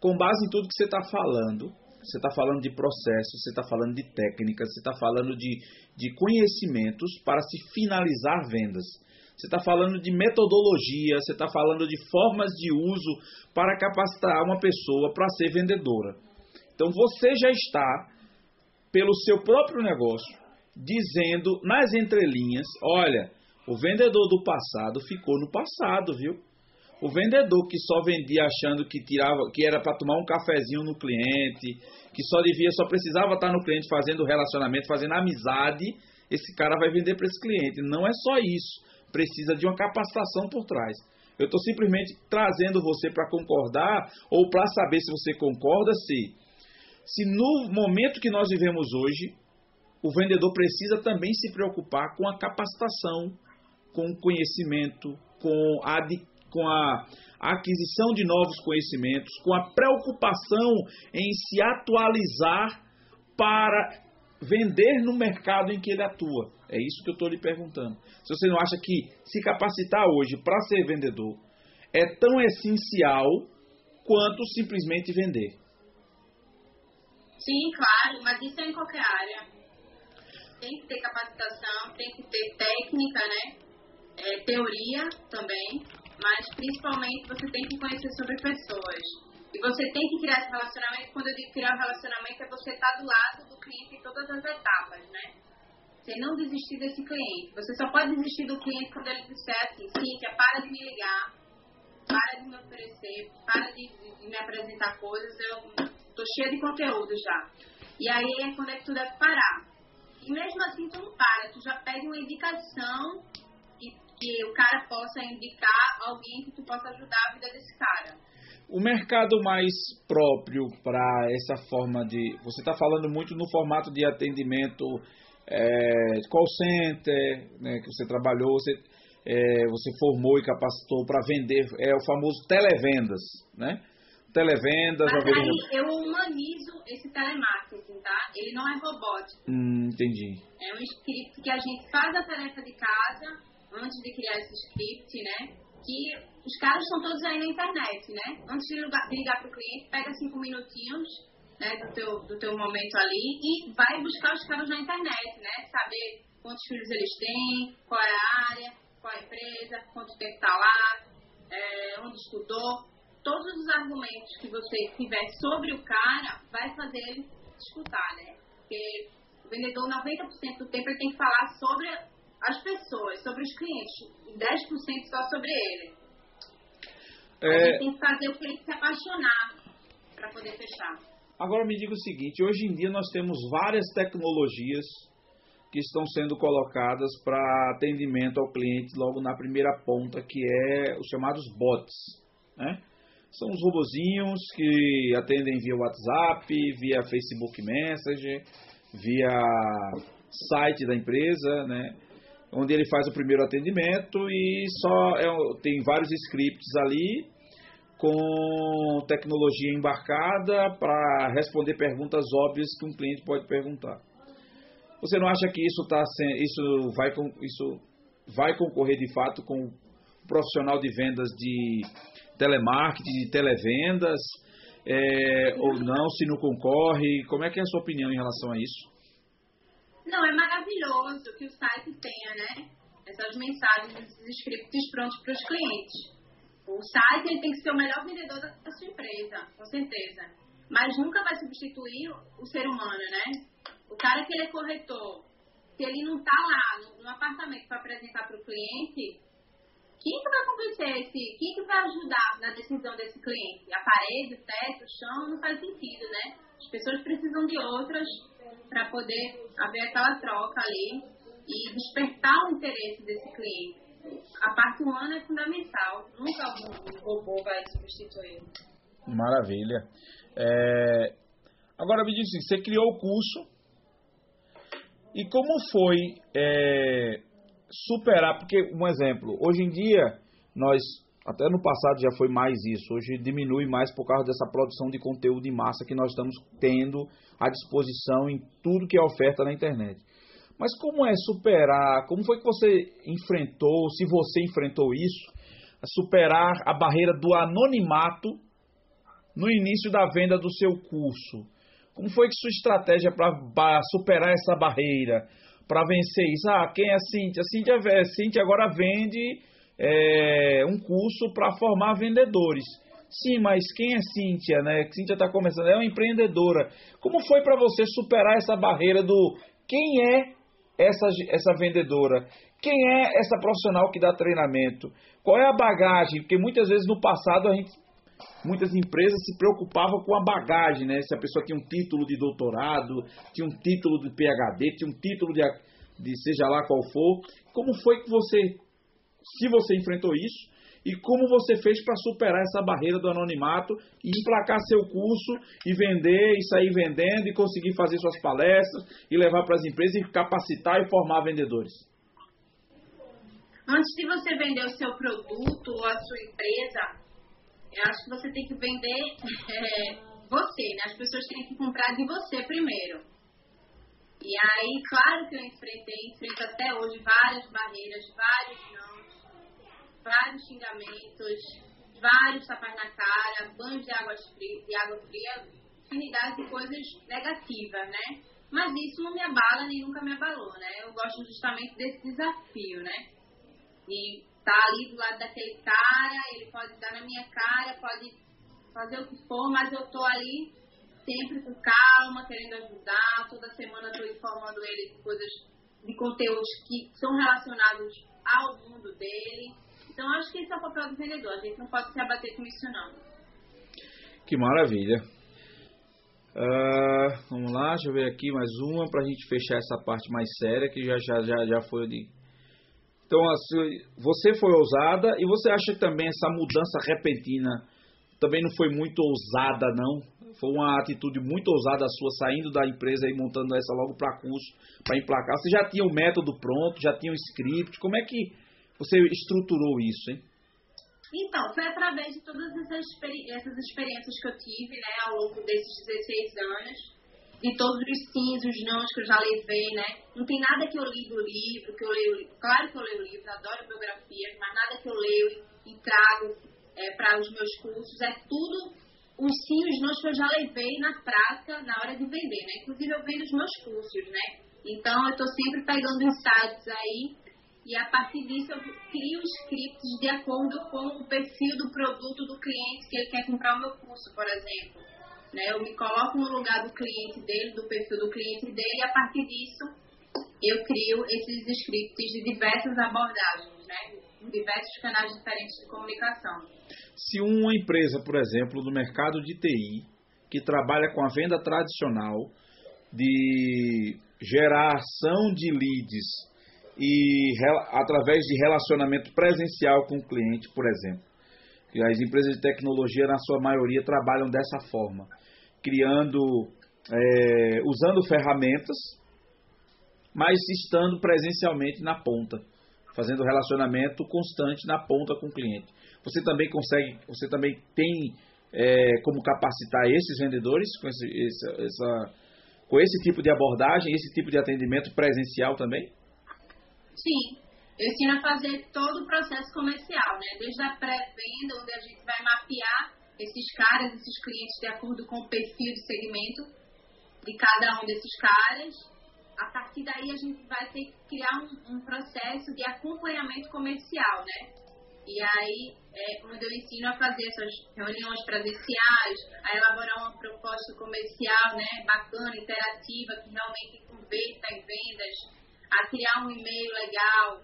S2: com base em tudo que você está falando, você está falando de processos, você está falando de técnicas, você está falando de, de conhecimentos para se finalizar vendas. Você está falando de metodologia, você está falando de formas de uso para capacitar uma pessoa para ser vendedora. Então você já está, pelo seu próprio negócio, dizendo nas entrelinhas: olha, o vendedor do passado ficou no passado, viu? O vendedor que só vendia achando que tirava, que era para tomar um cafezinho no cliente, que só devia, só precisava estar no cliente fazendo relacionamento, fazendo amizade, esse cara vai vender para esse cliente. Não é só isso. Precisa de uma capacitação por trás. Eu estou simplesmente trazendo você para concordar ou para saber se você concorda se se no momento que nós vivemos hoje, o vendedor precisa também se preocupar com a capacitação, com o conhecimento, com a, com a aquisição de novos conhecimentos, com a preocupação em se atualizar para vender no mercado em que ele atua. É isso que eu estou lhe perguntando. Se você não acha que se capacitar hoje para ser vendedor é tão essencial quanto simplesmente vender.
S3: Sim, claro, mas isso é em qualquer área. Tem que ter capacitação, tem que ter técnica, né? É, teoria também, mas principalmente você tem que conhecer sobre pessoas. E você tem que criar esse relacionamento. Quando eu digo criar um relacionamento, é você estar do lado do cliente em todas as etapas, né? Você não desistir desse cliente. Você só pode desistir do cliente quando ele disser assim, Cíntia, para de me ligar, para de me oferecer, para de, de, de me apresentar coisas, eu Tô cheia de conteúdo já. E aí é quando é que tu deve parar. E mesmo assim tu não para, tu já pede uma indicação que, que o cara possa indicar alguém que tu possa ajudar a vida desse cara.
S2: O mercado mais próprio para essa forma de. Você está falando muito no formato de atendimento é, call center, né, que você trabalhou, você, é, você formou e capacitou para vender, é o famoso televendas, né? Televendas.
S3: Mas aí eu humanizo esse telemarketing, tá? Ele não é robótico.
S2: Hum, entendi.
S3: É um script que a gente faz a tarefa de casa antes de criar esse script, né? Que os caras estão todos aí na internet, né? Antes de ligar, ligar para o cliente, pega cinco minutinhos né, do, teu, do teu momento ali e vai buscar os caras na internet, né? Saber quantos filhos eles têm, qual é a área, qual é a empresa, quanto tempo está lá, é, onde estudou todos os argumentos que você tiver sobre o cara, vai fazer ele escutar, né? Porque o vendedor, 90% do tempo, ele tem que falar sobre as pessoas, sobre os clientes, e 10% só sobre ele. É... A gente tem que fazer o cliente se apaixonar para poder fechar.
S2: Agora me diga o seguinte, hoje em dia nós temos várias tecnologias que estão sendo colocadas para atendimento ao cliente logo na primeira ponta, que é os chamados bots, né? São os robozinhos que atendem via WhatsApp, via Facebook Messenger, via site da empresa, né? Onde ele faz o primeiro atendimento e só é, tem vários scripts ali com tecnologia embarcada para responder perguntas óbvias que um cliente pode perguntar. Você não acha que isso tá isso vai isso vai concorrer de fato com o profissional de vendas de telemarketing, de televendas, é, ou não, se não concorre? Como é que é a sua opinião em relação a isso?
S3: Não, é maravilhoso que o site tenha, né? Essas mensagens, esses scripts prontos para os clientes. O site ele tem que ser o melhor vendedor da sua empresa, com certeza. Mas nunca vai substituir o ser humano, né? O cara que ele é corretor, se ele não está lá no, no apartamento para apresentar para o cliente, quem que vai convencer esse, quem que vai ajudar na decisão desse cliente? A parede, o teto, o chão, não faz sentido, né? As pessoas precisam de outras para poder haver aquela troca ali e despertar o interesse desse cliente. A parte humana é fundamental, nunca o robô vai substituir.
S2: Maravilha. É... Agora me diz assim, você criou o curso e como foi é superar, porque um exemplo, hoje em dia nós até no passado já foi mais isso, hoje diminui mais por causa dessa produção de conteúdo em massa que nós estamos tendo à disposição em tudo que é oferta na internet. Mas como é superar, como foi que você enfrentou, se você enfrentou isso, superar a barreira do anonimato no início da venda do seu curso? Como foi que sua estratégia para superar essa barreira? Para vencer isso. Ah, quem é Cintia? Cintia, Cintia agora vende é, um curso para formar vendedores. Sim, mas quem é Cíntia, né? Cíntia está começando, é uma empreendedora. Como foi para você superar essa barreira do quem é essa, essa vendedora? Quem é essa profissional que dá treinamento? Qual é a bagagem? Porque muitas vezes no passado a gente muitas empresas se preocupavam com a bagagem, né? Se a pessoa tinha um título de doutorado, tinha um título de PhD, tinha um título de, de seja lá qual for. Como foi que você, se você enfrentou isso, e como você fez para superar essa barreira do anonimato e emplacar seu curso e vender e sair vendendo e conseguir fazer suas palestras e levar para as empresas e capacitar e formar vendedores.
S3: Antes de você vender o seu produto ou a sua empresa, eu acho que você tem que vender é, você, né? As pessoas têm que comprar de você primeiro. E aí, claro que eu enfrentei, enfrento até hoje várias barreiras, vários não, vários xingamentos, vários tapas na cara, banhos de água fria, de água fria, infinidade de coisas negativas, né? Mas isso não me abala nem nunca me abalou, né? Eu gosto justamente desse desafio, né? E tá ali do lado daquele cara, ele pode dar na minha cara, pode fazer o que for, mas eu tô ali sempre com calma, querendo ajudar. Toda semana estou informando ele de coisas, de conteúdos que são relacionados ao mundo dele. Então, acho que esse é o papel do vendedor. A gente não pode se abater com isso, não.
S2: Que maravilha. Uh, vamos lá, deixa eu ver aqui mais uma para a gente fechar essa parte mais séria que já, já, já, já foi de então, assim, você foi ousada e você acha que também essa mudança repentina também não foi muito ousada, não? Foi uma atitude muito ousada sua saindo da empresa e montando essa logo para curso, para emplacar. Você já tinha o método pronto, já tinha o script. Como é que você estruturou isso, hein?
S3: Então, foi através de todas essas, experiências que eu tive, né, ao longo desses 16 anos de todos os sims, os nãos que eu já levei, né? Não tem nada que eu li do livro, que eu leio. Claro que eu leio livros, adoro biografias, mas nada que eu leio e trago é, para os meus cursos. É tudo os sim, os nãos que eu já levei na prática na hora de vender, né? Inclusive eu vendo os meus cursos, né? Então eu estou sempre pegando insights aí e a partir disso eu crio scripts de acordo com o perfil do produto do cliente que ele quer comprar o meu curso, por exemplo. Né? Eu me coloco no lugar do cliente dele, do perfil do cliente dele, e a partir disso eu crio esses scripts de diversas abordagens, né? em diversos canais diferentes de comunicação.
S2: Se uma empresa, por exemplo, do mercado de TI, que trabalha com a venda tradicional, de geração de leads e através de relacionamento presencial com o cliente, por exemplo. E as empresas de tecnologia, na sua maioria, trabalham dessa forma criando, é, usando ferramentas, mas estando presencialmente na ponta, fazendo relacionamento constante na ponta com o cliente. Você também consegue, você também tem é, como capacitar esses vendedores com esse, esse, essa, com esse tipo de abordagem, esse tipo de atendimento presencial também?
S3: Sim, eu ensino a fazer todo o processo comercial, né? Desde a pré-venda, onde a gente vai mapear esses caras, esses clientes, de acordo com o perfil de segmento de cada um desses caras. A partir daí, a gente vai ter que criar um, um processo de acompanhamento comercial, né? E aí, é, onde eu ensino a fazer essas reuniões presenciais, a elaborar uma proposta comercial, né, bacana, interativa, que realmente converta em vendas, a criar um e-mail legal,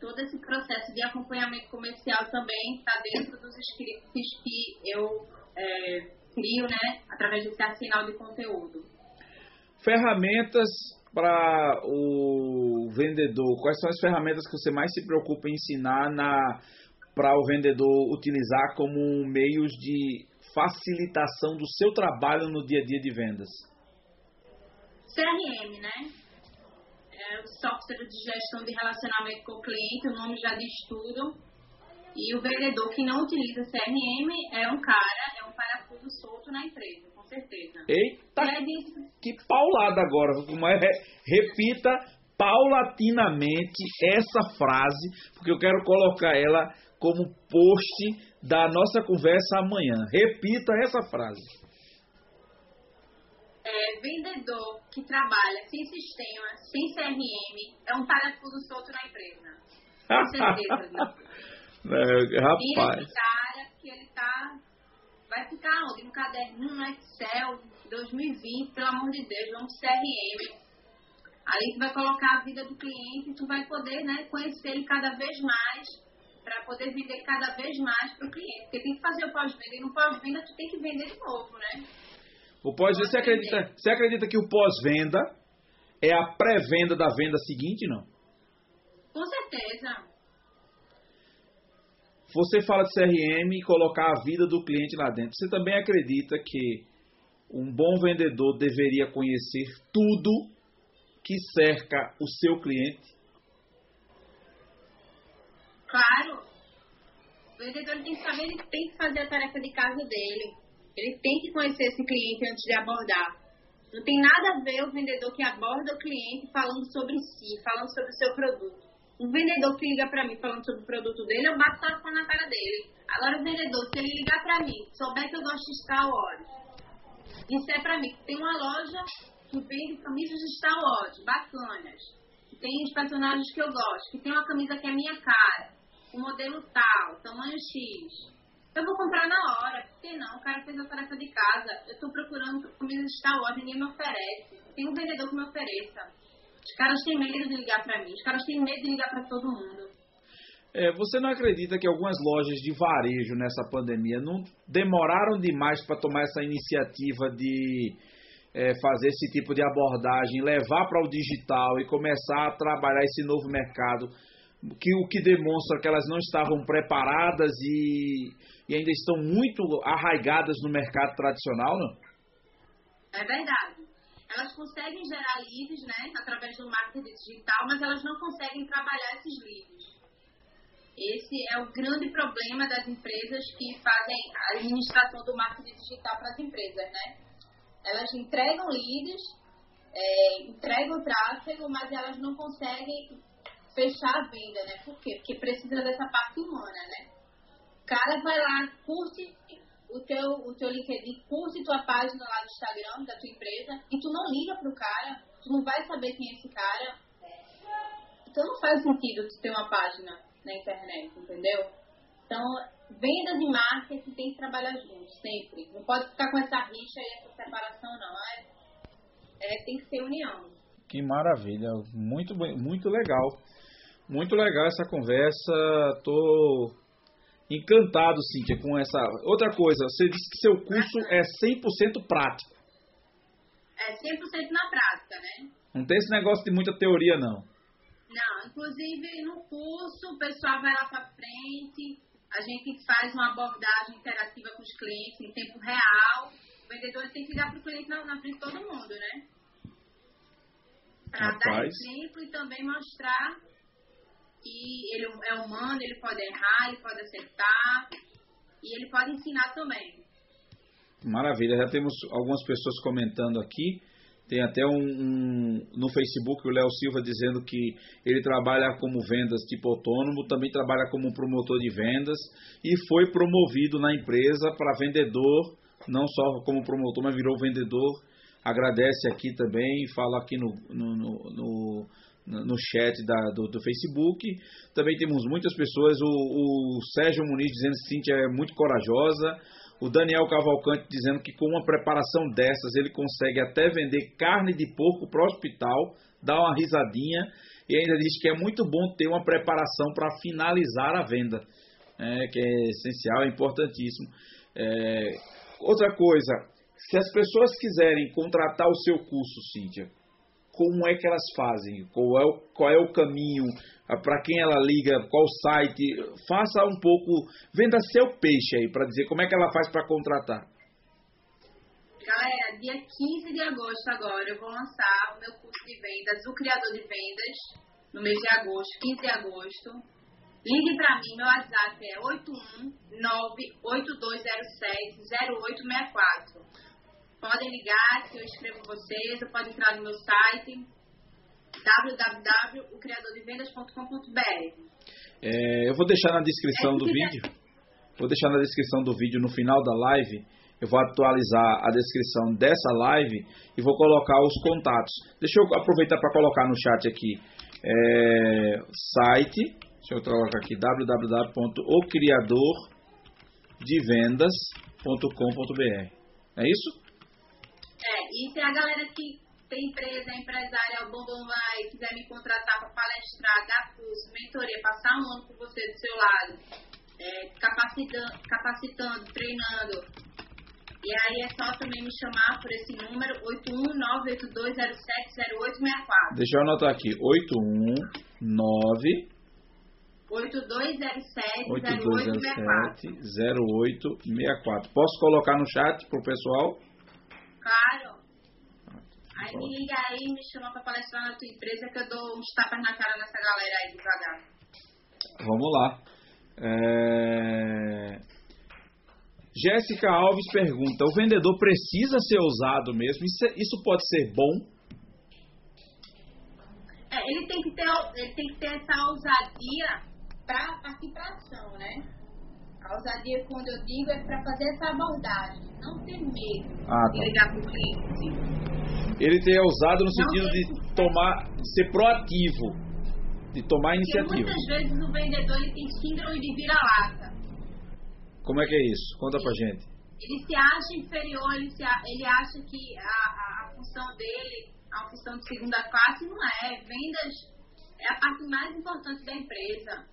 S3: todo esse processo de acompanhamento comercial também está dentro dos scripts que eu é, crio, né, através desse arsenal de conteúdo.
S2: Ferramentas para o vendedor. Quais são as ferramentas que você mais se preocupa em ensinar na para o vendedor utilizar como meios de facilitação do seu trabalho no dia a dia de vendas?
S3: CRM, né? É o software de gestão de relacionamento com o cliente, o nome já diz tudo. E o vendedor que não utiliza CRM é um cara, é um parafuso solto na empresa, com certeza.
S2: Eita! Que paulada agora. Mas repita paulatinamente essa frase, porque eu quero colocar ela como post da nossa conversa amanhã. Repita essa frase
S3: é, vendedor que trabalha sem sistema, sem CRM, é um parafuso solto na empresa. Com certeza,
S2: é, rapaz.
S3: Esse cara que ele tá. Vai ficar onde? No caderninho, no Excel, 2020, pelo amor de Deus, vamos CRM. Aí tu vai colocar a vida do cliente e tu vai poder né, conhecer ele cada vez mais para poder vender cada vez mais para o cliente. Porque tem que fazer o pós-venda e no pós-venda tu tem que vender de novo, né?
S2: O pós você acredita, você acredita que o pós-venda é a pré-venda da venda seguinte, não?
S3: Com certeza.
S2: Você fala de CRM e colocar a vida do cliente lá dentro. Você também acredita que um bom vendedor deveria conhecer tudo que cerca o seu cliente?
S3: Claro. O vendedor tem que saber, ele tem que fazer a tarefa de casa dele. Ele tem que conhecer esse cliente antes de abordar. Não tem nada a ver o vendedor que aborda o cliente falando sobre si, falando sobre o seu produto. Um vendedor que liga para mim falando sobre o produto dele, eu bato tapa na cara dele. Agora o vendedor, se ele ligar para mim, souber que eu gosto de Star Wars, disser para mim que tem uma loja que vende camisas de Star Wars, bacanas, que tem os personagens que eu gosto, que tem uma camisa que é minha cara, o modelo tal, tamanho X, eu vou comprar na hora, porque não? O cara fez a tarefa de casa. Eu estou procurando comida de Star Wars, ninguém me oferece. Tem um vendedor que me ofereça. Os caras têm medo de ligar para mim, os caras têm medo de ligar para todo mundo.
S2: É, você não acredita que algumas lojas de varejo nessa pandemia não demoraram demais para tomar essa iniciativa de é, fazer esse tipo de abordagem, levar para o digital e começar a trabalhar esse novo mercado, que o que demonstra que elas não estavam preparadas e e ainda estão muito arraigadas no mercado tradicional, não?
S3: É verdade. Elas conseguem gerar leads, né, através do marketing digital, mas elas não conseguem trabalhar esses leads. Esse é o grande problema das empresas que fazem a administração do marketing digital para as empresas, né? Elas entregam leads, é, entregam tráfego, mas elas não conseguem fechar a venda, né? Por quê? Porque precisa dessa parte humana, né? Cara vai lá, curte o teu, o teu LinkedIn, curte tua página lá do Instagram da tua empresa e tu não liga pro cara, tu não vai saber quem é esse cara. Então não faz sentido tu ter uma página na internet, entendeu? Então, vendas e marketing tem que trabalhar juntos, sempre. Não pode ficar com essa rixa e essa separação, não. É, é, tem que ser união.
S2: Que maravilha, muito, muito legal. Muito legal essa conversa. Tô encantado, Cíntia, com essa. Outra coisa, você disse que seu curso é 100% prático.
S3: É 100% na prática, né?
S2: Não tem esse negócio de muita teoria, não.
S3: Não, inclusive no curso o pessoal vai lá para frente, a gente faz uma abordagem interativa com os clientes em tempo real. O vendedor tem que ligar para o cliente na, na, frente de todo mundo, né? Para dar exemplo e também mostrar que ele é humano, ele pode errar, ele pode acertar e ele pode ensinar também.
S2: Maravilha, já temos algumas pessoas comentando aqui. Tem até um, um no Facebook o Léo Silva dizendo que ele trabalha como vendas tipo autônomo, também trabalha como promotor de vendas e foi promovido na empresa para vendedor, não só como promotor, mas virou vendedor. Agradece aqui também, fala aqui no, no, no, no no chat da, do, do, Facebook. Também temos muitas pessoas, o, o Sérgio Muniz dizendo que Cíntia é muito corajosa, o Daniel Cavalcante dizendo que com uma preparação dessas ele consegue até vender carne de porco para o hospital, dá uma risadinha e ainda diz que é muito bom ter uma preparação para finalizar a venda, é, que é essencial, é importantíssimo. É, outra coisa, se as pessoas quiserem contratar o seu curso, Cíntia, como é que elas fazem, qual é o, qual é o caminho, ah, para quem ela liga, qual site, faça um pouco, venda seu peixe aí, para dizer como é que ela faz para contratar.
S3: Galera, dia 15 de agosto agora eu vou lançar o meu curso de vendas, o Criador de Vendas, no mês de agosto, 15 de agosto. Ligue para mim, meu WhatsApp é 819-8207-0864. Podem ligar que eu escrevo vocês, ou podem entrar no meu site www.ocriadordevendas.com.br
S2: é, Eu vou deixar na descrição é, do vídeo, vou deixar na descrição do vídeo no final da live, eu vou atualizar a descrição dessa live e vou colocar os contatos. Deixa eu aproveitar para colocar no chat aqui é, site, deixa eu colocar aqui www.ocriadordevendas.com.br. É isso?
S3: É, e se a galera que tem empresa, empresária, o Bombom vai, quiser me contratar para palestrar, dar curso, mentoria, passar um ano com você do seu lado, é, capacitando, capacitando, treinando. E aí é só também me chamar por esse número, 81982070864.
S2: Deixa eu anotar aqui, 819 8207-0864. Posso colocar no chat pro pessoal?
S3: Claro. Aí me liga aí, me chama para palestrar na tua empresa que eu dou uns tapas na cara nessa galera aí devagar.
S2: Vamos lá. É... Jéssica Alves pergunta: o vendedor precisa ser ousado mesmo? Isso, é, isso pode ser bom?
S3: É, ele tem que ter, ele tem que ter essa ousadia para partir para ação, né? A ousadia, quando eu digo, é para fazer essa abordagem, não ter medo ah, tá. de ligar para o cliente.
S2: Ele ter ousado no sentido de tomar, de ser proativo, de tomar iniciativa.
S3: Porque muitas vezes o vendedor ele tem síndrome de vira-lata.
S2: Como é que é isso? Conta pra gente.
S3: Ele se acha inferior, ele, se, ele acha que a, a, a função dele é uma função de segunda classe, não é. Vendas é a parte mais importante da empresa.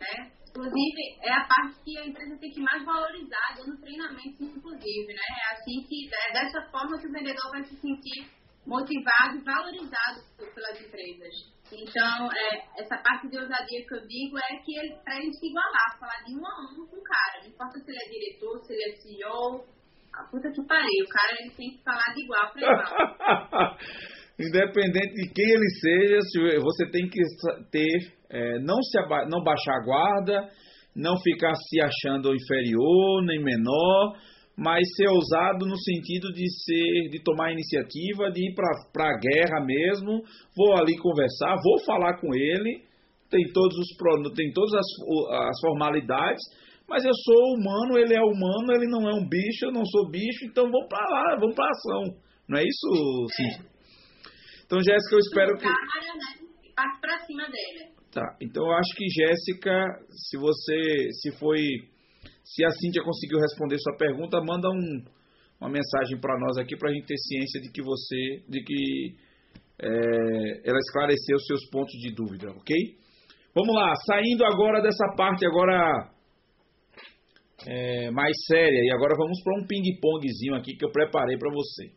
S3: Né? Inclusive, é a parte que a empresa tem que mais valorizar, dando treinamento, inclusive. Né? É, assim que, é dessa forma que o vendedor vai se sentir motivado e valorizado pelas empresas. Então, é, essa parte de ousadia que eu digo é que ele, para ele se igualar, falar de um a um com o cara. Não importa se ele é diretor, se ele é CEO, a puta que pariu. O cara ele tem que falar de igual para igual.
S2: Independente de quem ele seja, você tem que ter, é, não, se não baixar a guarda, não ficar se achando inferior nem menor, mas ser ousado no sentido de ser, de tomar iniciativa, de ir para a guerra mesmo. Vou ali conversar, vou falar com ele, tem todos os tem todas as, as formalidades, mas eu sou humano, ele é humano, ele não é um bicho, eu não sou bicho, então vamos para lá, vamos para ação. Não é isso, sim? Então, Jéssica, eu espero que.
S3: Parte para cima dele.
S2: Tá. Então, eu acho que Jéssica, se você, se foi se a Cíntia conseguiu responder sua pergunta, manda um, uma mensagem para nós aqui para a gente ter ciência de que você, de que é, ela esclareceu seus pontos de dúvida, ok? Vamos lá, saindo agora dessa parte agora é, mais séria e agora vamos para um ping-pongzinho aqui que eu preparei para você.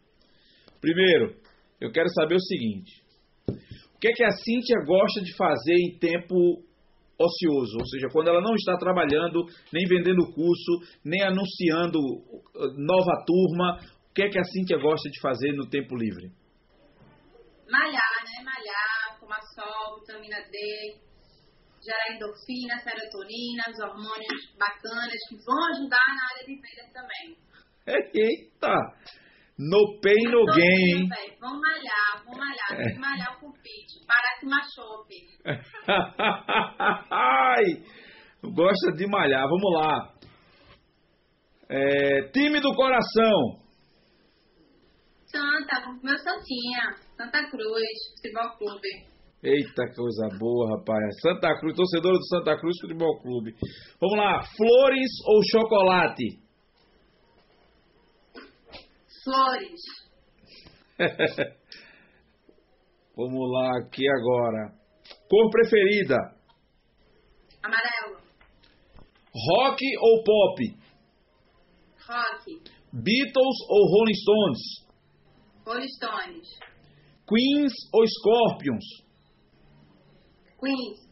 S2: Primeiro, eu quero saber o seguinte: o que é que a Cíntia gosta de fazer em tempo ocioso, ou seja, quando ela não está trabalhando, nem vendendo curso, nem anunciando uh, nova turma, o que é que a Cíntia gosta de fazer no tempo livre?
S3: Malhar, né? Malhar, tomar sol, vitamina D, gerar endorfina, serotonina, os hormônios bacanas que vão ajudar na área de vendas também.
S2: Eita! No pain, no gain.
S3: Vamos malhar, vamos malhar. Tem que malhar o cupite. Parar de machope.
S2: Ai, gosta de malhar. Vamos lá. É, time do coração.
S3: Santa, meu Santinha. Santa Cruz, Futebol Clube.
S2: Eita, coisa boa, rapaz. Santa Cruz, torcedor do Santa Cruz Futebol Clube. Vamos lá, flores ou chocolate?
S3: Flores.
S2: Vamos lá aqui agora. Cor preferida?
S3: Amarelo.
S2: Rock ou pop?
S3: Rock.
S2: Beatles ou Rolling Stones?
S3: Rolling Stones.
S2: Queens ou Scorpions?
S3: Queens.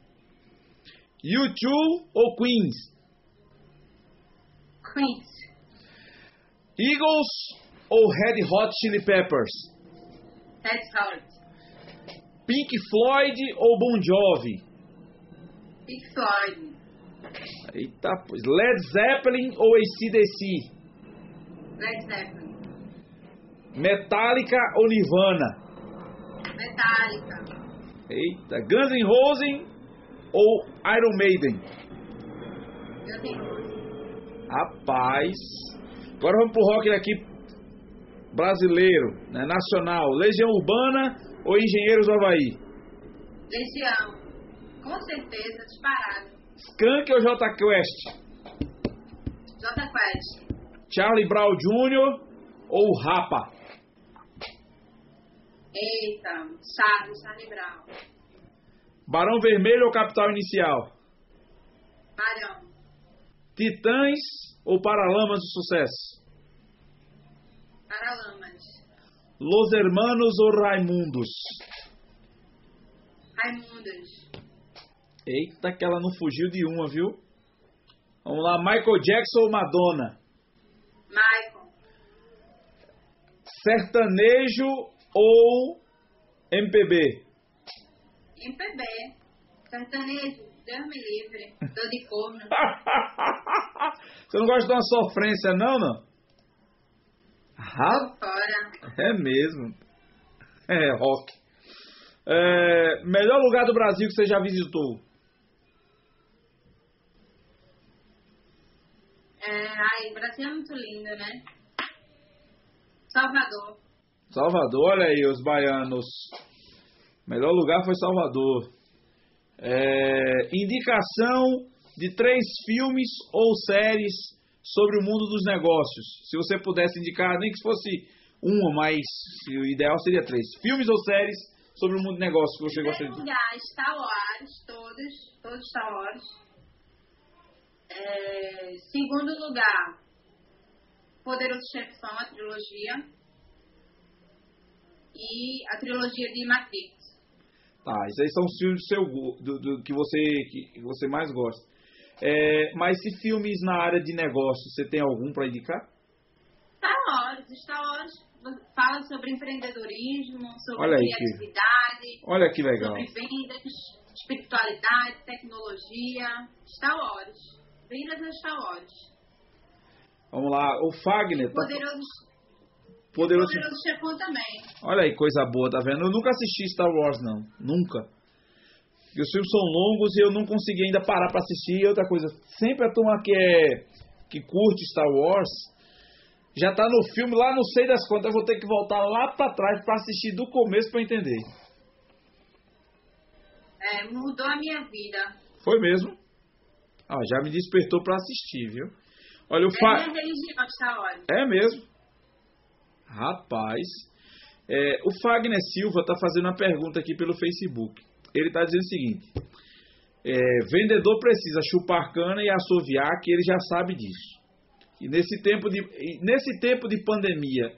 S2: U2 ou Queens?
S3: Queens.
S2: Eagles ou Red Hot Chili Peppers?
S3: Red Hot.
S2: Pink Floyd ou Bon Jovi?
S3: Pink Floyd.
S2: Eita, pois. Led Zeppelin ou ACDC?
S3: Led Zeppelin.
S2: Metallica ou Nirvana?
S3: Metallica.
S2: Eita, Guns N' Roses ou Iron Maiden?
S3: Guns N' Roses.
S2: Rapaz. Agora vamos pro rock aqui brasileiro, né, nacional, Legião Urbana ou Engenheiros do Havaí?
S3: Legião, com certeza, disparado.
S2: Skank ou J Quest?
S3: J Quest.
S2: Charlie Brown Jr. ou Rapa?
S3: Eita, Charlie, Charlie Brown.
S2: Barão Vermelho ou Capital Inicial?
S3: Barão.
S2: Titãs ou Paralamas do Sucesso?
S3: Paralamas.
S2: Los Hermanos ou Raimundos?
S3: Raimundos.
S2: Eita, que ela não fugiu de uma, viu? Vamos lá, Michael Jackson ou Madonna?
S3: Michael.
S2: Sertanejo ou MPB?
S3: MPB. Sertanejo, Deus me livre. Tô de corno.
S2: Você não gosta de uma sofrência, não, não?
S3: Fora.
S2: É mesmo. É, rock. É, melhor lugar do Brasil que você já visitou?
S3: É, ai, o Brasil é muito lindo, né? Salvador.
S2: Salvador, olha aí, os baianos. Melhor lugar foi Salvador. É, indicação de três filmes ou séries sobre o mundo dos negócios. Se você pudesse indicar, nem que fosse uma, mas o ideal seria três. Filmes ou séries sobre o mundo dos negócios que você gostaria de
S3: lugar, Star Wars, todos, todos Star Wars. É, segundo lugar, Poderoso Chefão, a trilogia. E a trilogia de Matrix.
S2: Tá, esses aí são os filmes do seu, do, do, que, você, que você mais gosta. É, mas se filmes na área de negócio, você tem algum para indicar?
S3: Star Wars. Star Wars fala sobre empreendedorismo, sobre
S2: Olha
S3: criatividade.
S2: Que, olha que legal.
S3: Sobre vendas, espiritualidade, tecnologia. Star Wars. Vendas a Star Wars.
S2: Vamos lá, o Fagner.
S3: Tá... Poderoso,
S2: Poderoso,
S3: Poderoso Chefão também.
S2: Olha aí, coisa boa, tá vendo? Eu nunca assisti Star Wars, não. Nunca. E os filmes são longos e eu não consegui ainda parar para assistir. E outra coisa, sempre a turma que é que curte Star Wars já tá no filme lá, não sei das contas, eu vou ter que voltar lá para trás para assistir do começo para entender.
S3: É, mudou a minha vida.
S2: Foi mesmo? Ah, já me despertou para assistir, viu? Olha o
S3: é fa... minha religião, Star Wars.
S2: É mesmo? Rapaz, é, o Fagner Silva está fazendo uma pergunta aqui pelo Facebook ele está dizendo o seguinte: é, vendedor precisa chupar cana e assoviar, que ele já sabe disso. E nesse tempo de, nesse tempo de pandemia,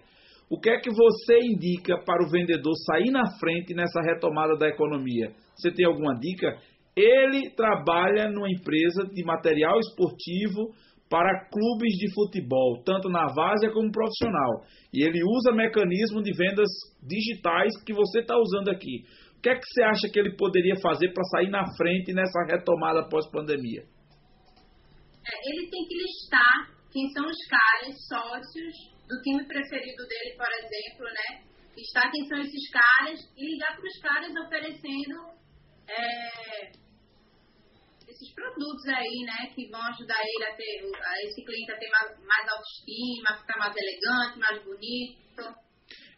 S2: o que é que você indica para o vendedor sair na frente nessa retomada da economia? Você tem alguma dica? Ele trabalha numa empresa de material esportivo para clubes de futebol, tanto na várzea como profissional. E ele usa mecanismo de vendas digitais que você está usando aqui. O que é que você acha que ele poderia fazer para sair na frente nessa retomada pós-pandemia?
S3: É, ele tem que listar quem são os caras sócios do time preferido dele, por exemplo, né? Listar quem são esses caras e ligar para os caras oferecendo é, esses produtos aí, né? Que vão ajudar ele a ter, a esse cliente a ter mais, mais autoestima, ficar mais elegante, mais bonito.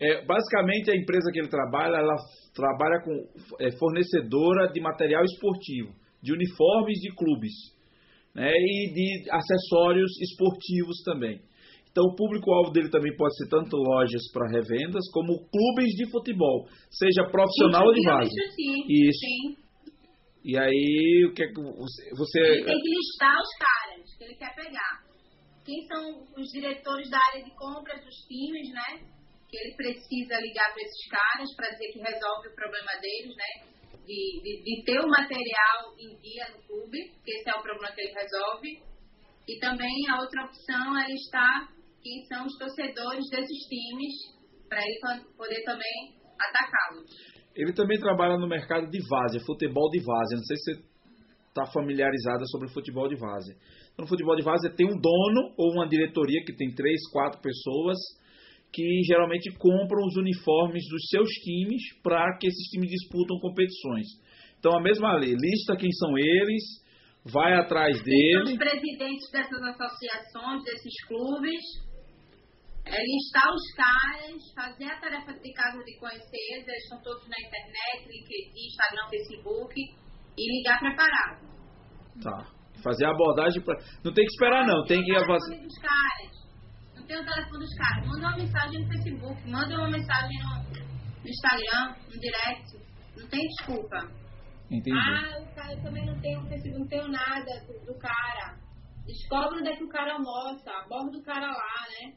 S2: É, basicamente, a empresa que ele trabalha, ela trabalha com é, fornecedora de material esportivo, de uniformes de clubes né, e de acessórios esportivos também. Então, o público-alvo dele também pode ser tanto lojas para revendas, como clubes de futebol, seja profissional ou de base.
S3: Isso, sim.
S2: Isso.
S3: Sim.
S2: E aí, o que é que você.
S3: Ele tem que listar os caras que ele quer pegar. Quem são os diretores da área de compras dos times, né? Que ele precisa ligar para esses caras para dizer que resolve o problema deles, né? De, de, de, ter o material em dia no clube, que esse é o problema que ele resolve. E também a outra opção é listar quem são os torcedores desses times, para ele poder também atacá-los.
S2: Ele também trabalha no mercado de várzea, futebol de várzea. Não sei se você está familiarizada sobre futebol de várzea. No futebol de várzea tem um dono ou uma diretoria que tem três, quatro pessoas que geralmente compram os uniformes dos seus times para que esses times disputam competições. Então a mesma lei, lista quem são eles, vai atrás deles.
S3: Os presidentes dessas associações, desses clubes, é listar os caras, fazer a tarefa de casa de conhecer eles, eles estão todos na internet, LinkedIn, Instagram, Facebook, e ligar preparado.
S2: Tá. Fazer a abordagem para. Não tem que esperar, não. Tem que
S3: fazer. Dos caras tem o telefone dos caras. Manda uma mensagem no Facebook, manda uma mensagem no, no Instagram, no direct. Não tem desculpa.
S2: Entendi.
S3: Ah, o cara, eu também não tenho Facebook, não tenho nada do, do cara. Descobre onde é que o cara almoça, aborda o cara lá, né?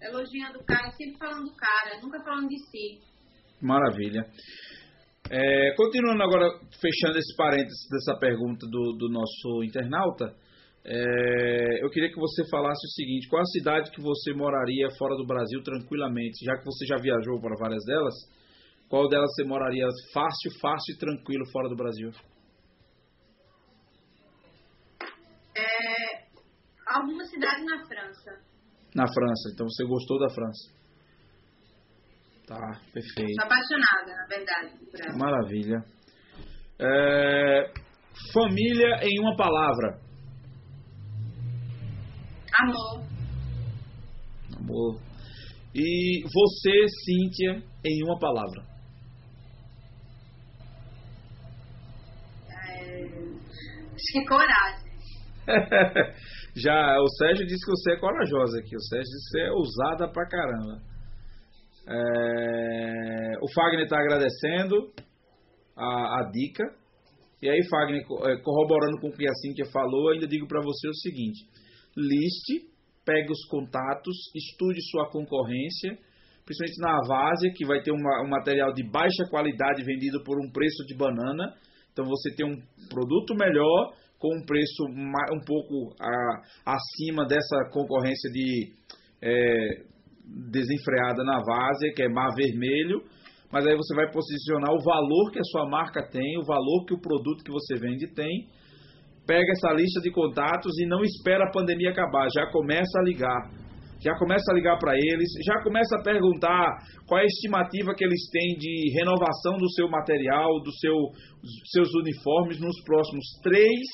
S3: Elogiando o cara, sempre falando do cara, nunca falando de si.
S2: Maravilha. É, continuando agora, fechando esse parênteses dessa pergunta do, do nosso internauta, é, eu queria que você falasse o seguinte: qual a cidade que você moraria fora do Brasil tranquilamente? Já que você já viajou para várias delas, qual delas você moraria fácil, fácil e tranquilo fora do Brasil?
S3: É, alguma cidade na França.
S2: Na França, então você gostou da França? Tá, perfeito.
S3: Sou apaixonada, na verdade.
S2: Maravilha. É, família em uma palavra.
S3: Amor.
S2: Amor. E você, Cíntia, em uma palavra.
S3: É, acho que coragem.
S2: Já o Sérgio disse que você é corajosa aqui. O Sérgio disse que você é ousada pra caramba. É, o Fagner está agradecendo a, a, dica. E aí, Fagner, é, corroborando com o que a Cíntia falou, ainda digo para você o seguinte: liste, pegue os contatos, estude sua concorrência, principalmente na Várzea, que vai ter uma, um material de baixa qualidade vendido por um preço de banana. Então você tem um produto melhor com um preço um pouco a, acima dessa concorrência de é, desenfreada na várzea, que é mar vermelho, mas aí você vai posicionar o valor que a sua marca tem, o valor que o produto que você vende tem. Pega essa lista de contatos e não espera a pandemia acabar, já começa a ligar. Já começa a ligar para eles, já começa a perguntar qual é a estimativa que eles têm de renovação do seu material, dos seu, seus uniformes nos próximos três,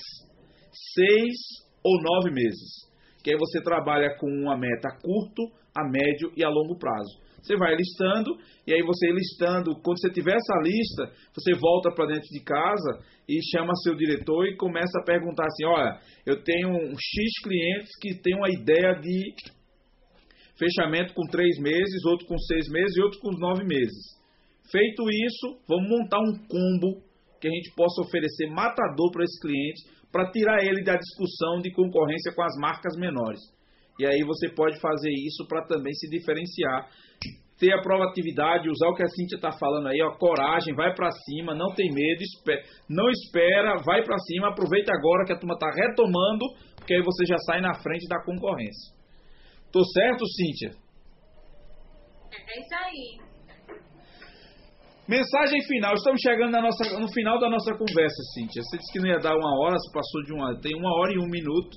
S2: seis ou nove meses. Que aí você trabalha com uma meta a curto, a médio e a longo prazo. Você vai listando, e aí você listando, quando você tiver essa lista, você volta para dentro de casa e chama seu diretor e começa a perguntar assim: olha, eu tenho um X clientes que tem uma ideia de fechamento com três meses, outro com seis meses e outro com nove meses. Feito isso, vamos montar um combo que a gente possa oferecer matador para esse cliente, para tirar ele da discussão de concorrência com as marcas menores. E aí você pode fazer isso para também se diferenciar. Ter a proatividade, usar o que a Cintia está falando aí, ó, coragem, vai para cima, não tem medo, não espera, vai para cima, aproveita agora que a turma está retomando, porque aí você já sai na frente da concorrência. Tô certo, Cíntia?
S3: É isso aí.
S2: Mensagem final. Estamos chegando nossa, no final da nossa conversa, Cíntia. Você disse que não ia dar uma hora, você passou de uma. Tem uma hora e um minuto.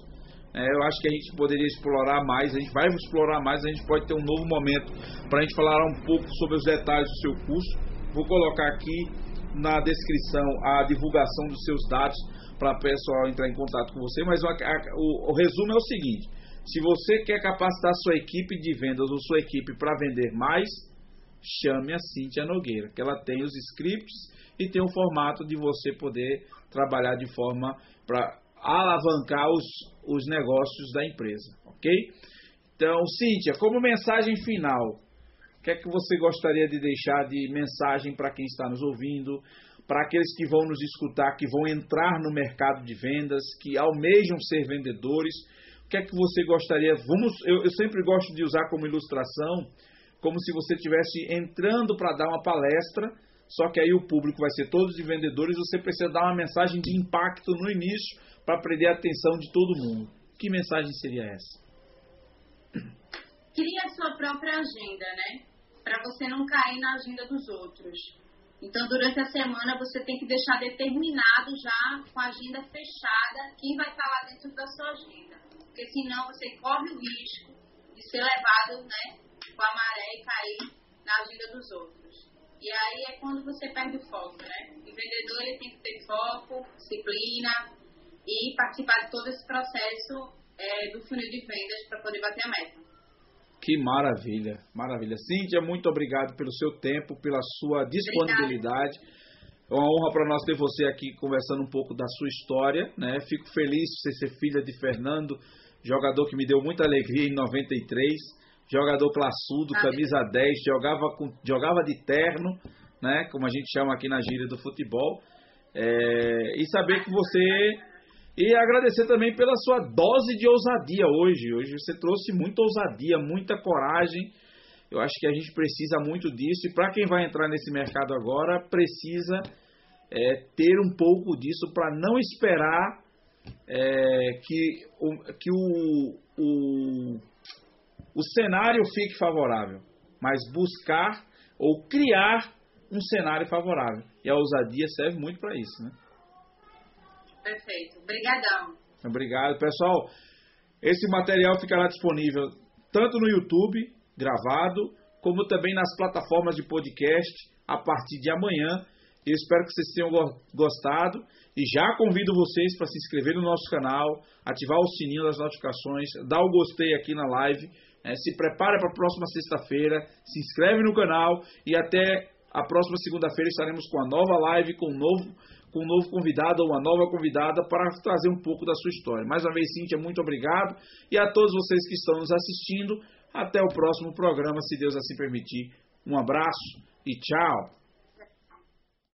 S2: É, eu acho que a gente poderia explorar mais, a gente vai explorar mais, a gente pode ter um novo momento para a gente falar um pouco sobre os detalhes do seu curso. Vou colocar aqui na descrição a divulgação dos seus dados para o pessoal entrar em contato com você, mas a, a, o, o resumo é o seguinte: se você quer capacitar sua equipe de vendas ou sua equipe para vender mais, chame a Cintia Nogueira, que ela tem os scripts e tem o formato de você poder trabalhar de forma para alavancar os, os negócios da empresa, ok? Então, Cíntia, como mensagem final, o que é que você gostaria de deixar de mensagem para quem está nos ouvindo, para aqueles que vão nos escutar, que vão entrar no mercado de vendas, que almejam ser vendedores? O que é que você gostaria? Vamos, eu, eu sempre gosto de usar como ilustração, como se você estivesse entrando para dar uma palestra, só que aí o público vai ser todos de vendedores, você precisa dar uma mensagem de impacto no início para prender a atenção de todo mundo. Que mensagem seria essa?
S3: Cria a sua própria agenda, né? Para você não cair na agenda dos outros. Então, durante a semana, você tem que deixar determinado já com a agenda fechada quem vai estar lá dentro da sua agenda. Porque senão você corre o risco de ser levado né, com a maré e cair na agenda dos outros. E aí é quando você perde o foco, né? O vendedor ele tem que ter foco, disciplina, e participar de todo esse processo é, do funil de vendas para poder bater a meta.
S2: Que maravilha, maravilha. Cíntia, muito obrigado pelo seu tempo, pela sua disponibilidade. É uma honra para nós ter você aqui conversando um pouco da sua história. Né? Fico feliz de ser filha de Fernando, jogador que me deu muita alegria em 93, jogador classudo, camisa 10, jogava, com, jogava de terno, né? como a gente chama aqui na gíria do futebol. É, e saber que você e agradecer também pela sua dose de ousadia hoje. Hoje você trouxe muita ousadia, muita coragem. Eu acho que a gente precisa muito disso e para quem vai entrar nesse mercado agora precisa é, ter um pouco disso para não esperar é, que, o, que o, o, o cenário fique favorável, mas buscar ou criar um cenário favorável. E a ousadia serve muito para isso, né?
S3: Perfeito. Obrigadão.
S2: Obrigado, pessoal. Esse material ficará disponível tanto no YouTube, gravado, como também nas plataformas de podcast a partir de amanhã. Eu espero que vocês tenham gostado e já convido vocês para se inscrever no nosso canal, ativar o sininho das notificações, dar o gostei aqui na live, né? se prepare para a próxima sexta-feira, se inscreve no canal e até a próxima segunda-feira estaremos com a nova live com um novo com um novo convidado ou uma nova convidada para trazer um pouco da sua história. Mais uma vez, Cíntia, muito obrigado. E a todos vocês que estão nos assistindo, até o próximo programa, se Deus assim permitir. Um abraço e tchau!